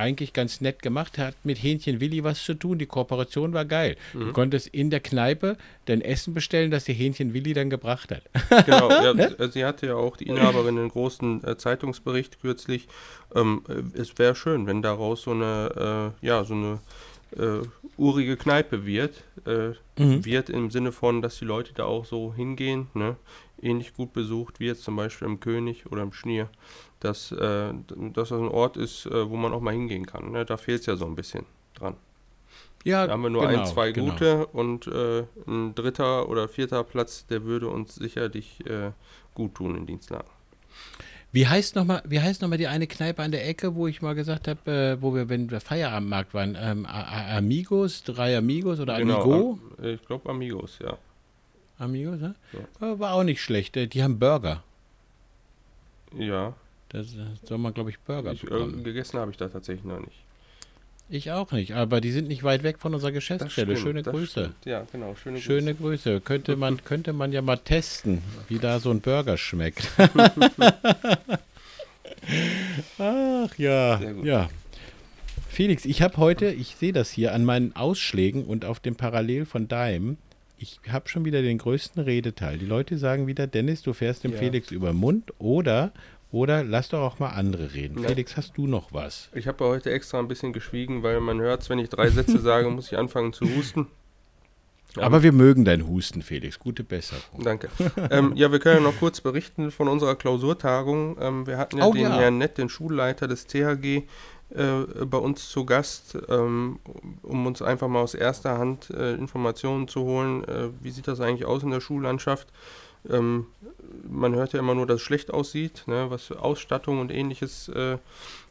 eigentlich ganz nett gemacht, hat mit Hähnchen Willi was zu tun. Die Kooperation war geil. Mhm. Du konntest in der Kneipe dein Essen bestellen, das die Hähnchen Willi dann gebracht hat. Genau, ja, ne? sie hatte ja auch die Inhaberin einen großen äh, Zeitungsbericht kürzlich. Ähm, äh, es wäre schön, wenn daraus so eine, äh, ja, so eine äh, urige Kneipe wird. Äh, mhm. Wird im Sinne von, dass die Leute da auch so hingehen, ne? Ähnlich gut besucht wie jetzt zum Beispiel im König oder im Schnier dass, äh, dass das ein Ort ist, äh, wo man auch mal hingehen kann. Ne? Da fehlt es ja so ein bisschen dran. Ja, da haben wir nur genau, ein, zwei genau. gute und äh, ein dritter oder vierter Platz, der würde uns sicherlich äh, gut tun in Dienstlagen. Wie heißt nochmal, wie heißt noch mal die eine Kneipe an der Ecke, wo ich mal gesagt habe, äh, wo wir, wenn wir Feierabendmarkt waren, ähm, Amigos, drei Amigos oder genau, Amigo? Am, ich glaube Amigos, ja. Amigos, ne? Ja. War auch nicht schlecht. Äh, die haben Burger. Ja. Da soll man, glaube ich, Burger ich, bekommen. Gegessen habe ich da tatsächlich noch nicht. Ich auch nicht, aber die sind nicht weit weg von unserer Geschäftsstelle. Stimmt, schöne Grüße. Stimmt. Ja, genau. Schöne, schöne Grüße. Grüße. Könnte, man, könnte man ja mal testen, wie da so ein Burger schmeckt. Ach ja. Ja. Felix, ich habe heute, ich sehe das hier an meinen Ausschlägen und auf dem Parallel von deinem, ich habe schon wieder den größten Redeteil. Die Leute sagen wieder, Dennis, du fährst dem ja. Felix über den Mund oder oder lass doch auch mal andere reden. Ja. Felix, hast du noch was? Ich habe heute extra ein bisschen geschwiegen, weil man hört, wenn ich drei Sätze sage, muss ich anfangen zu husten. Ja. Aber wir mögen dein Husten, Felix. Gute Besserung. Danke. ähm, ja, wir können ja noch kurz berichten von unserer Klausurtagung. Ähm, wir hatten ja oh, den ja. Herrn Nett, den Schulleiter des THG, äh, bei uns zu Gast, ähm, um uns einfach mal aus erster Hand äh, Informationen zu holen. Äh, wie sieht das eigentlich aus in der Schullandschaft? Ähm, man hört ja immer nur, dass es schlecht aussieht, ne, was Ausstattung und ähnliches äh,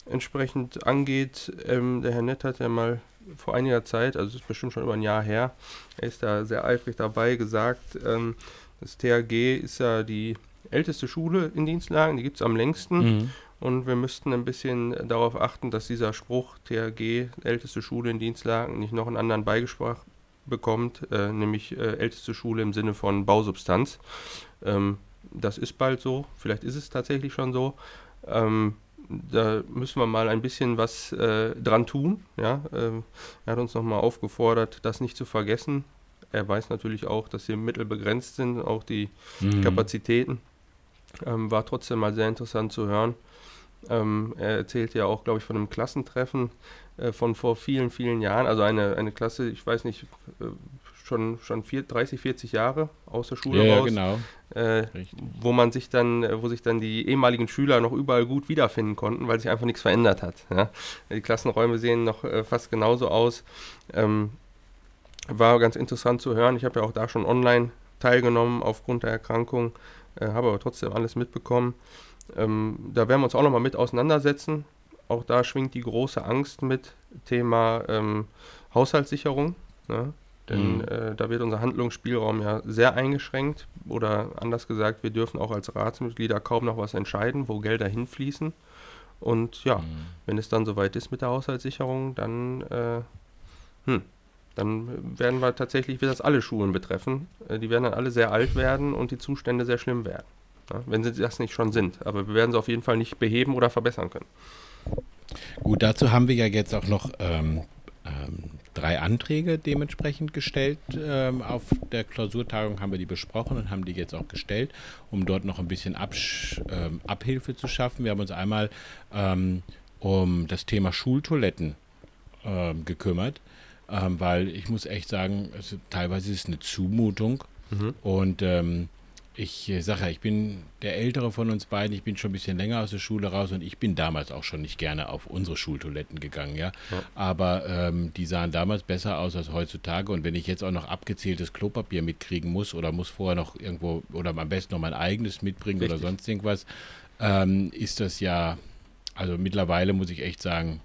entsprechend angeht. Ähm, der Herr Nett hat ja mal vor einiger Zeit, also ist bestimmt schon über ein Jahr her, er ist da sehr eifrig dabei, gesagt, ähm, das THG ist ja die älteste Schule in Dienstlagen, die gibt es am längsten. Mhm. Und wir müssten ein bisschen darauf achten, dass dieser Spruch THG, älteste Schule in Dienstlagen, nicht noch einen anderen Beigeschmack bekommt, äh, nämlich äh, älteste Schule im Sinne von Bausubstanz. Ähm, das ist bald so, vielleicht ist es tatsächlich schon so. Ähm, da müssen wir mal ein bisschen was äh, dran tun. Ja? Ähm, er hat uns nochmal aufgefordert, das nicht zu vergessen. Er weiß natürlich auch, dass die Mittel begrenzt sind, auch die mhm. Kapazitäten. Ähm, war trotzdem mal sehr interessant zu hören. Ähm, er erzählt ja auch, glaube ich, von einem Klassentreffen äh, von vor vielen, vielen Jahren. Also eine, eine Klasse, ich weiß nicht, äh, schon, schon vier, 30, 40 Jahre aus der Schule ja, raus. genau. Äh, wo man sich dann, äh, wo sich dann die ehemaligen Schüler noch überall gut wiederfinden konnten, weil sich einfach nichts verändert hat. Ja? Die Klassenräume sehen noch äh, fast genauso aus. Ähm, war ganz interessant zu hören. Ich habe ja auch da schon online teilgenommen aufgrund der Erkrankung, äh, habe aber trotzdem alles mitbekommen. Ähm, da werden wir uns auch nochmal mit auseinandersetzen. Auch da schwingt die große Angst mit, Thema ähm, Haushaltssicherung. Ne? Denn mhm. äh, da wird unser Handlungsspielraum ja sehr eingeschränkt. Oder anders gesagt, wir dürfen auch als Ratsmitglieder kaum noch was entscheiden, wo Gelder hinfließen. Und ja, mhm. wenn es dann soweit ist mit der Haushaltssicherung, dann, äh, hm, dann werden wir tatsächlich, wird das alle Schulen betreffen. Äh, die werden dann alle sehr alt werden und die Zustände sehr schlimm werden. Ja, wenn sie das nicht schon sind. Aber wir werden sie auf jeden Fall nicht beheben oder verbessern können. Gut, dazu haben wir ja jetzt auch noch ähm, ähm, drei Anträge dementsprechend gestellt. Ähm, auf der Klausurtagung haben wir die besprochen und haben die jetzt auch gestellt, um dort noch ein bisschen Absch ähm, Abhilfe zu schaffen. Wir haben uns einmal ähm, um das Thema Schultoiletten ähm, gekümmert, weil ich muss echt sagen, es, teilweise ist es eine Zumutung. Mhm. Und ich äh, sage ja, ich bin der Ältere von uns beiden, ich bin schon ein bisschen länger aus der Schule raus und ich bin damals auch schon nicht gerne auf unsere Schultoiletten gegangen, ja. ja. Aber ähm, die sahen damals besser aus als heutzutage und wenn ich jetzt auch noch abgezähltes Klopapier mitkriegen muss oder muss vorher noch irgendwo oder am besten noch mein eigenes mitbringen Richtig. oder sonst irgendwas, ähm, ist das ja, also mittlerweile muss ich echt sagen,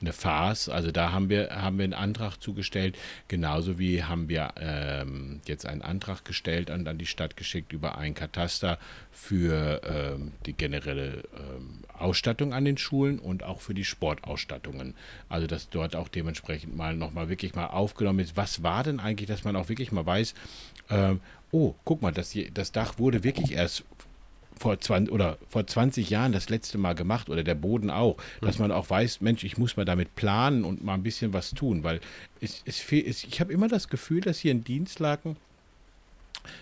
eine Farce. Also da haben wir, haben wir einen Antrag zugestellt. Genauso wie haben wir ähm, jetzt einen Antrag gestellt und an die Stadt geschickt über ein Kataster für ähm, die generelle ähm, Ausstattung an den Schulen und auch für die Sportausstattungen. Also dass dort auch dementsprechend mal nochmal wirklich mal aufgenommen ist. Was war denn eigentlich, dass man auch wirklich mal weiß, ähm, oh, guck mal, das, das Dach wurde wirklich erst vor 20 oder vor 20 Jahren das letzte Mal gemacht oder der Boden auch, dass man auch weiß, Mensch, ich muss mal damit planen und mal ein bisschen was tun, weil es, es, es ich habe immer das Gefühl, dass hier in Dienstlaken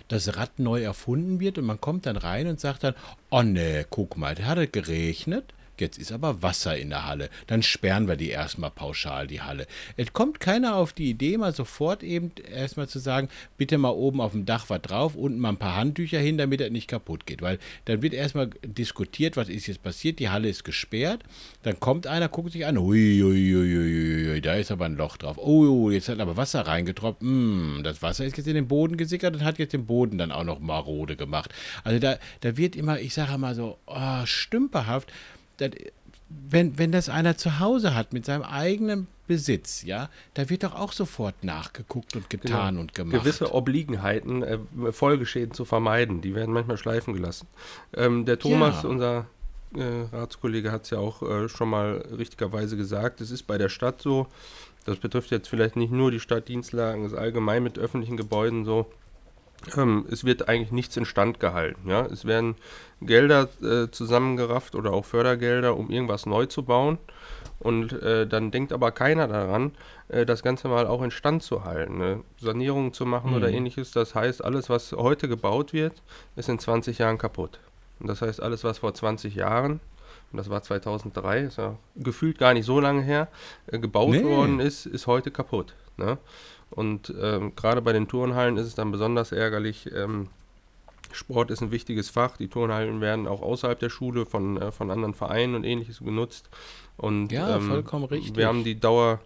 das Rad neu erfunden wird und man kommt dann rein und sagt dann, oh ne, guck mal, da hat es geregnet, Jetzt ist aber Wasser in der Halle. Dann sperren wir die erstmal pauschal, die Halle. Es kommt keiner auf die Idee, mal sofort eben erstmal zu sagen, bitte mal oben auf dem Dach was drauf, unten mal ein paar Handtücher hin, damit er nicht kaputt geht. Weil dann wird erstmal diskutiert, was ist jetzt passiert. Die Halle ist gesperrt. Dann kommt einer, guckt sich an, ui, ui, ui, ui da ist aber ein Loch drauf. Oh, jetzt hat aber Wasser reingetropft. Mm, das Wasser ist jetzt in den Boden gesickert und hat jetzt den Boden dann auch noch marode gemacht. Also da, da wird immer, ich sage mal so, oh, stümperhaft das, wenn, wenn das einer zu Hause hat mit seinem eigenen Besitz, ja, da wird doch auch sofort nachgeguckt und getan genau. und gemacht. Gewisse Obliegenheiten, äh, Folgeschäden zu vermeiden, die werden manchmal schleifen gelassen. Ähm, der Thomas, ja. unser äh, Ratskollege, hat es ja auch äh, schon mal richtigerweise gesagt, es ist bei der Stadt so, das betrifft jetzt vielleicht nicht nur die Stadtdienstlagen, es ist allgemein mit öffentlichen Gebäuden so, ähm, es wird eigentlich nichts instand gehalten. Ja? Es werden Gelder äh, zusammengerafft oder auch Fördergelder, um irgendwas neu zu bauen. Und äh, dann denkt aber keiner daran, äh, das Ganze mal auch instand zu halten, ne? Sanierungen zu machen mhm. oder ähnliches. Das heißt, alles, was heute gebaut wird, ist in 20 Jahren kaputt. Und das heißt, alles, was vor 20 Jahren, und das war 2003, ist ja gefühlt gar nicht so lange her, äh, gebaut nee. worden ist, ist heute kaputt. Ne? Und ähm, gerade bei den Turnhallen ist es dann besonders ärgerlich. Ähm, Sport ist ein wichtiges Fach. Die Turnhallen werden auch außerhalb der Schule von, äh, von anderen Vereinen und ähnliches genutzt. Und, ja, ähm, vollkommen richtig. Wir haben die Dauer,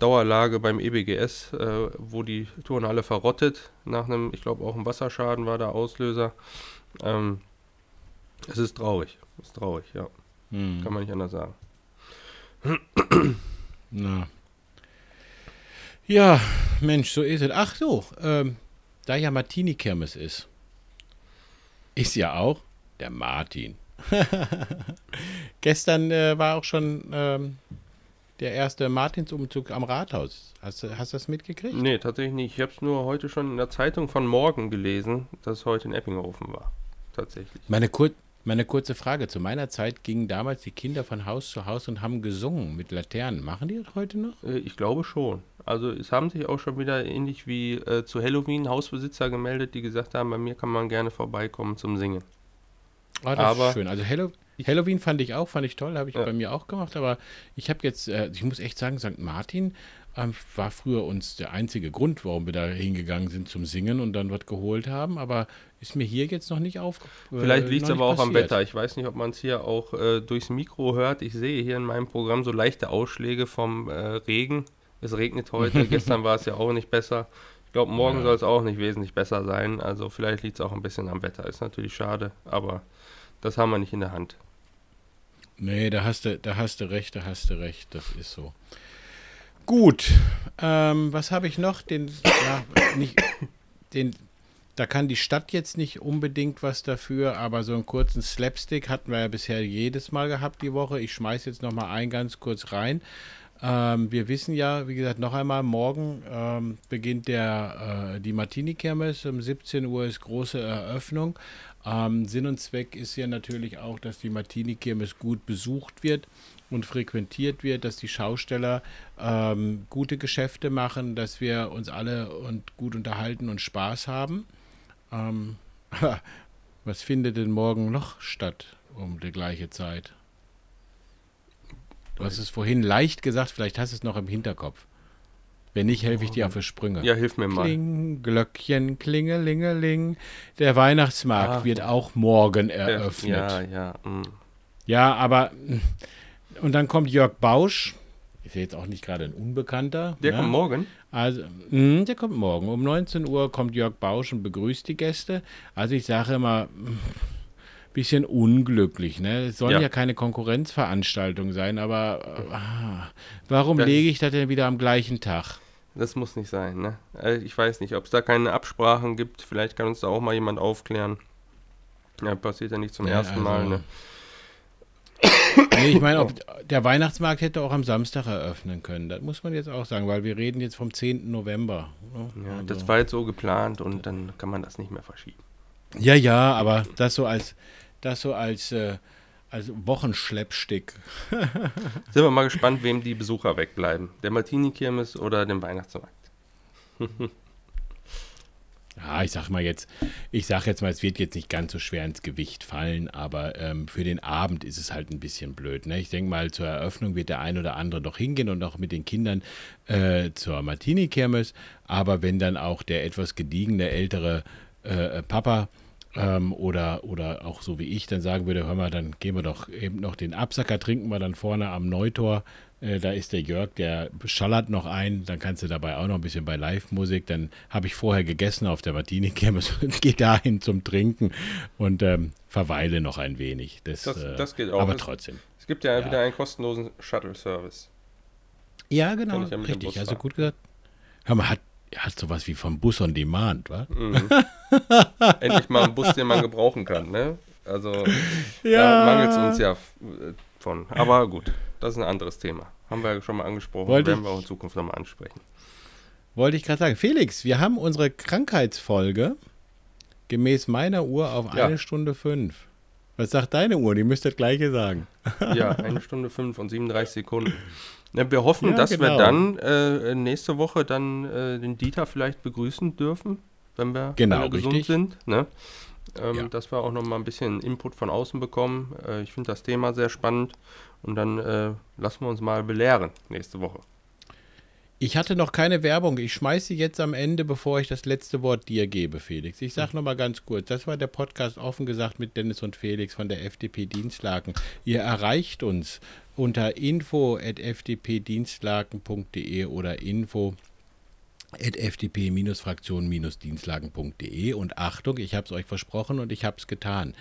Dauerlage beim EBGS, äh, wo die Turnhalle verrottet. Nach einem, ich glaube, auch ein Wasserschaden war der Auslöser. Ähm, es ist traurig. Es ist traurig, ja. Hm. Kann man nicht anders sagen. Na, ja, Mensch, so ist es. Ach so, ähm, da ja Martini-Kirmes ist, ist ja auch der Martin. Gestern äh, war auch schon ähm, der erste Martinsumzug am Rathaus. Hast, hast du das mitgekriegt? Nee, tatsächlich nicht. Ich habe es nur heute schon in der Zeitung von morgen gelesen, dass es heute in Eppinghofen war. Tatsächlich. Meine, Kur meine kurze Frage. Zu meiner Zeit gingen damals die Kinder von Haus zu Haus und haben gesungen mit Laternen. Machen die das heute noch? Äh, ich glaube schon. Also es haben sich auch schon wieder ähnlich wie äh, zu Halloween Hausbesitzer gemeldet, die gesagt haben, bei mir kann man gerne vorbeikommen zum Singen. Oh, das aber ist schön. Also Hello, Halloween fand ich auch, fand ich toll, habe ich ja. bei mir auch gemacht, aber ich habe jetzt, äh, ich muss echt sagen, St. Martin ähm, war früher uns der einzige Grund, warum wir da hingegangen sind zum Singen und dann was geholt haben, aber ist mir hier jetzt noch nicht aufgefallen. Äh, Vielleicht liegt es aber auch passiert. am Wetter. Ich weiß nicht, ob man es hier auch äh, durchs Mikro hört. Ich sehe hier in meinem Programm so leichte Ausschläge vom äh, Regen. Es regnet heute, gestern war es ja auch nicht besser. Ich glaube, morgen ja. soll es auch nicht wesentlich besser sein. Also vielleicht liegt es auch ein bisschen am Wetter. Ist natürlich schade, aber das haben wir nicht in der Hand. Nee, da hast du, da hast du recht, da hast du recht. Das ist so. Gut. Ähm, was habe ich noch? Den, ja, nicht, den, da kann die Stadt jetzt nicht unbedingt was dafür, aber so einen kurzen Slapstick hatten wir ja bisher jedes Mal gehabt die Woche. Ich schmeiße jetzt noch mal einen ganz kurz rein. Ähm, wir wissen ja, wie gesagt, noch einmal, morgen ähm, beginnt der, äh, die Martini-Kirmes. Um 17 Uhr ist große Eröffnung. Ähm, Sinn und Zweck ist ja natürlich auch, dass die Martini-Kirmes gut besucht wird und frequentiert wird, dass die Schausteller ähm, gute Geschäfte machen, dass wir uns alle und gut unterhalten und Spaß haben. Ähm, was findet denn morgen noch statt um die gleiche Zeit? Du hast es vorhin leicht gesagt, vielleicht hast du es noch im Hinterkopf. Wenn nicht, helfe ich dir auf die Sprünge. Ja, hilf mir mal. Kling, Glöckchen, klingelingeling. Der Weihnachtsmarkt ah, wird auch morgen eröffnet. Ja, ja. Mm. Ja, aber. Und dann kommt Jörg Bausch. Ist ja jetzt auch nicht gerade ein Unbekannter. Der ne? kommt morgen? Also, mh, der kommt morgen. Um 19 Uhr kommt Jörg Bausch und begrüßt die Gäste. Also, ich sage immer bisschen unglücklich. Ne? Es sollen ja. Ja. keine Konkurrenzveranstaltungen sein, aber ah, warum Dann- lege ich das denn wieder am gleichen Tag? Das muss nicht sein, ne? Äh, Ich weiß nicht, ob es da keine Absprachen gibt. Vielleicht kann uns da auch mal jemand aufklären. Ja, passiert ja nicht zum Ja, ersten Mal, also- ne? Nee, ich meine, ob, der Weihnachtsmarkt hätte auch am Samstag eröffnen können. Das muss man jetzt auch sagen, weil wir reden jetzt vom 10. November. ne? Ja, Also- das war jetzt so geplant und dann kann man das nicht mehr verschieben. ja, ja, aber das so als, das so als, äh, als Wochenschleppstick. Sind wir mal gespannt, wem die Besucher wegbleiben. Der Martini-Kirmes oder dem Weihnachtsmarkt. Ja, ich sag mal jetzt, ich sag jetzt mal, es wird jetzt nicht ganz so schwer ins Gewicht fallen, aber ähm, für den Abend ist es halt ein bisschen blöd. Ne? Ich denke mal, zur Eröffnung wird der ein oder andere noch hingehen und auch mit den Kindern äh, zur Martini-Kirmes. Aber wenn dann auch der etwas gediegene ältere äh, Papa ähm, oder, oder auch so wie ich dann sagen würde, hör mal, dann gehen wir doch eben noch den Absacker, trinken wir dann vorne am Neutor. Äh, da ist der Jörg, der schallert noch ein, dann kannst du dabei auch noch ein bisschen bei Live-Musik. Dann habe ich vorher gegessen auf der Martini-Kirmes und gehe dahin zum Trinken und ähm, verweile noch ein wenig. Das, Das- äh, das geht auch. Aber Es- trotzdem. Es gibt ja, Ja. wieder einen kostenlosen Shuttle-Service. Ja, genau, ja richtig. Also gut gesagt. Hör mal, hat, hat sowas wie vom Bus on Demand, wa? Mhm. Endlich mal ein Bus, den man gebrauchen kann, ne? Also, da mangelt es uns ja äh, von. Aber gut, das ist ein anderes Thema. Haben wir ja schon mal angesprochen, Wollte werden wir auch in Zukunft nochmal ansprechen. Wollte ich gerade sagen. Felix, wir haben unsere Krankheitsfolge gemäß meiner Uhr auf Ja. eine Stunde fünf. Was sagt deine Uhr? Die müsste das gleiche sagen. Ja, eine Stunde fünf und 37 Sekunden. Ne, wir hoffen, Ja, dass wir genau. dann äh, nächste Woche dann äh, den Dieter vielleicht begrüßen dürfen, wenn wir Genau, gesund richtig. sind. Ne? Ähm, Ja. Dass wir auch noch mal ein bisschen Input von außen bekommen. Äh, ich finde das Thema sehr spannend und dann äh, lassen wir uns mal belehren nächste Woche. Ich hatte noch keine Werbung. Ich schmeiße sie jetzt am Ende, bevor ich das letzte Wort dir gebe, Felix. Ich sage noch mal ganz kurz. Das war der Podcast offen gesagt mit Dennis und Felix von der FDP Dienstlaken. Ihr erreicht uns unter info@fdpdienstlaken.de oder info fdp-fraktion-dienstlagen.de und Achtung, ich habe es euch versprochen und ich habe es getan.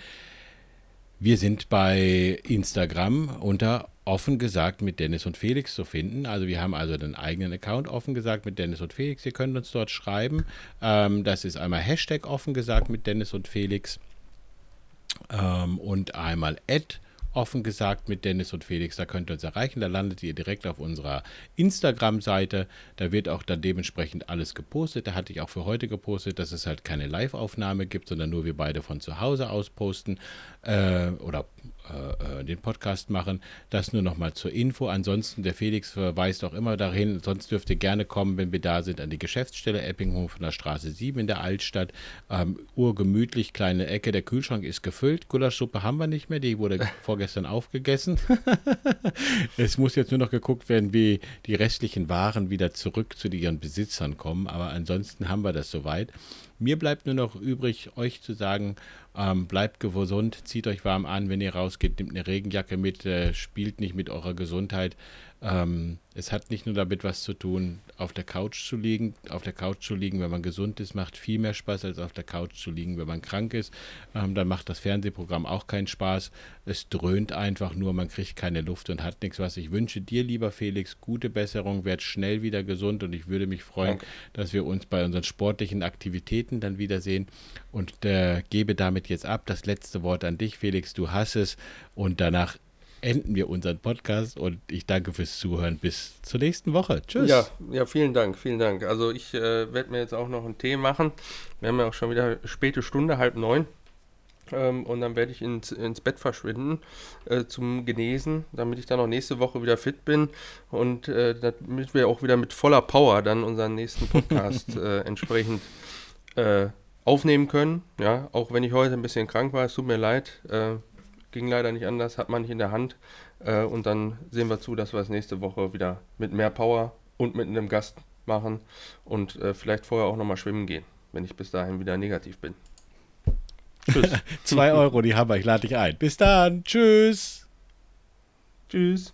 Wir sind bei Instagram unter offen gesagt mit Dennis und Felix zu finden. Also wir haben also den eigenen Account offen gesagt mit Dennis und Felix. Ihr könnt uns dort schreiben. Ähm, das ist einmal Hashtag offen gesagt mit Dennis und Felix ähm, und einmal Ad offen gesagt mit Dennis und Felix. Da könnt ihr uns erreichen. Da landet ihr direkt auf unserer Instagram-Seite. Da wird auch dann dementsprechend alles gepostet. Da hatte ich auch für heute gepostet, dass es halt keine Live-Aufnahme gibt, sondern nur wir beide von zu Hause aus posten äh, oder äh, äh, den Podcast machen. Das nur nochmal zur Info. Ansonsten, der Felix verweist auch immer dahin, sonst dürft ihr gerne kommen, wenn wir da sind, an die Geschäftsstelle Eppinghofener Straße 7 in der Altstadt. Ähm, urgemütlich, kleine Ecke. Der Kühlschrank ist gefüllt. Gulaschsuppe haben wir nicht mehr, die wurde vorgestern aufgegessen. es muss jetzt nur noch geguckt werden, wie die restlichen Waren wieder zurück zu ihren Besitzern kommen. Aber ansonsten haben wir das soweit. Mir bleibt nur noch übrig, euch zu sagen, ähm, bleibt gesund, zieht euch warm an, wenn ihr rausgeht, nehmt eine Regenjacke mit, äh, spielt nicht mit eurer Gesundheit. Ähm, es hat nicht nur damit was zu tun, auf der Couch zu liegen. Auf der Couch zu liegen, wenn man gesund ist, macht viel mehr Spaß, als auf der Couch zu liegen, wenn man krank ist. Ähm, dann macht das Fernsehprogramm auch keinen Spaß. Es dröhnt einfach nur, man kriegt keine Luft und hat nichts was. Ich wünsche dir, lieber Felix, gute Besserung, werd schnell wieder gesund und ich würde mich freuen, Danke. dass wir uns bei unseren sportlichen Aktivitäten dann wiedersehen und äh, gebe damit jetzt ab. Das letzte Wort an dich, Felix. Du hast es und danach enden wir unseren Podcast und ich danke fürs Zuhören. Bis zur nächsten Woche. Tschüss. Ja, ja, vielen Dank, vielen Dank. Also ich äh, werde mir jetzt auch noch einen Tee machen. Wir haben ja auch schon wieder späte Stunde, halb neun. Ähm, und dann werde ich ins, ins Bett verschwinden äh, zum Genesen, damit ich dann auch nächste Woche wieder fit bin und äh, damit wir auch wieder mit voller Power dann unseren nächsten Podcast äh, entsprechend äh, aufnehmen können. Ja, auch wenn ich heute ein bisschen krank war, es tut mir leid. Ging leider nicht anders, hat man nicht in der Hand. Äh, und dann sehen wir zu, dass wir es nächste Woche wieder mit mehr Power und mit einem Gast machen und äh, vielleicht vorher auch nochmal schwimmen gehen, wenn ich bis dahin wieder negativ bin. Tschüss. Zwei Euro, die haben wir. Ich lade dich ein. Bis dann. Tschüss. Tschüss.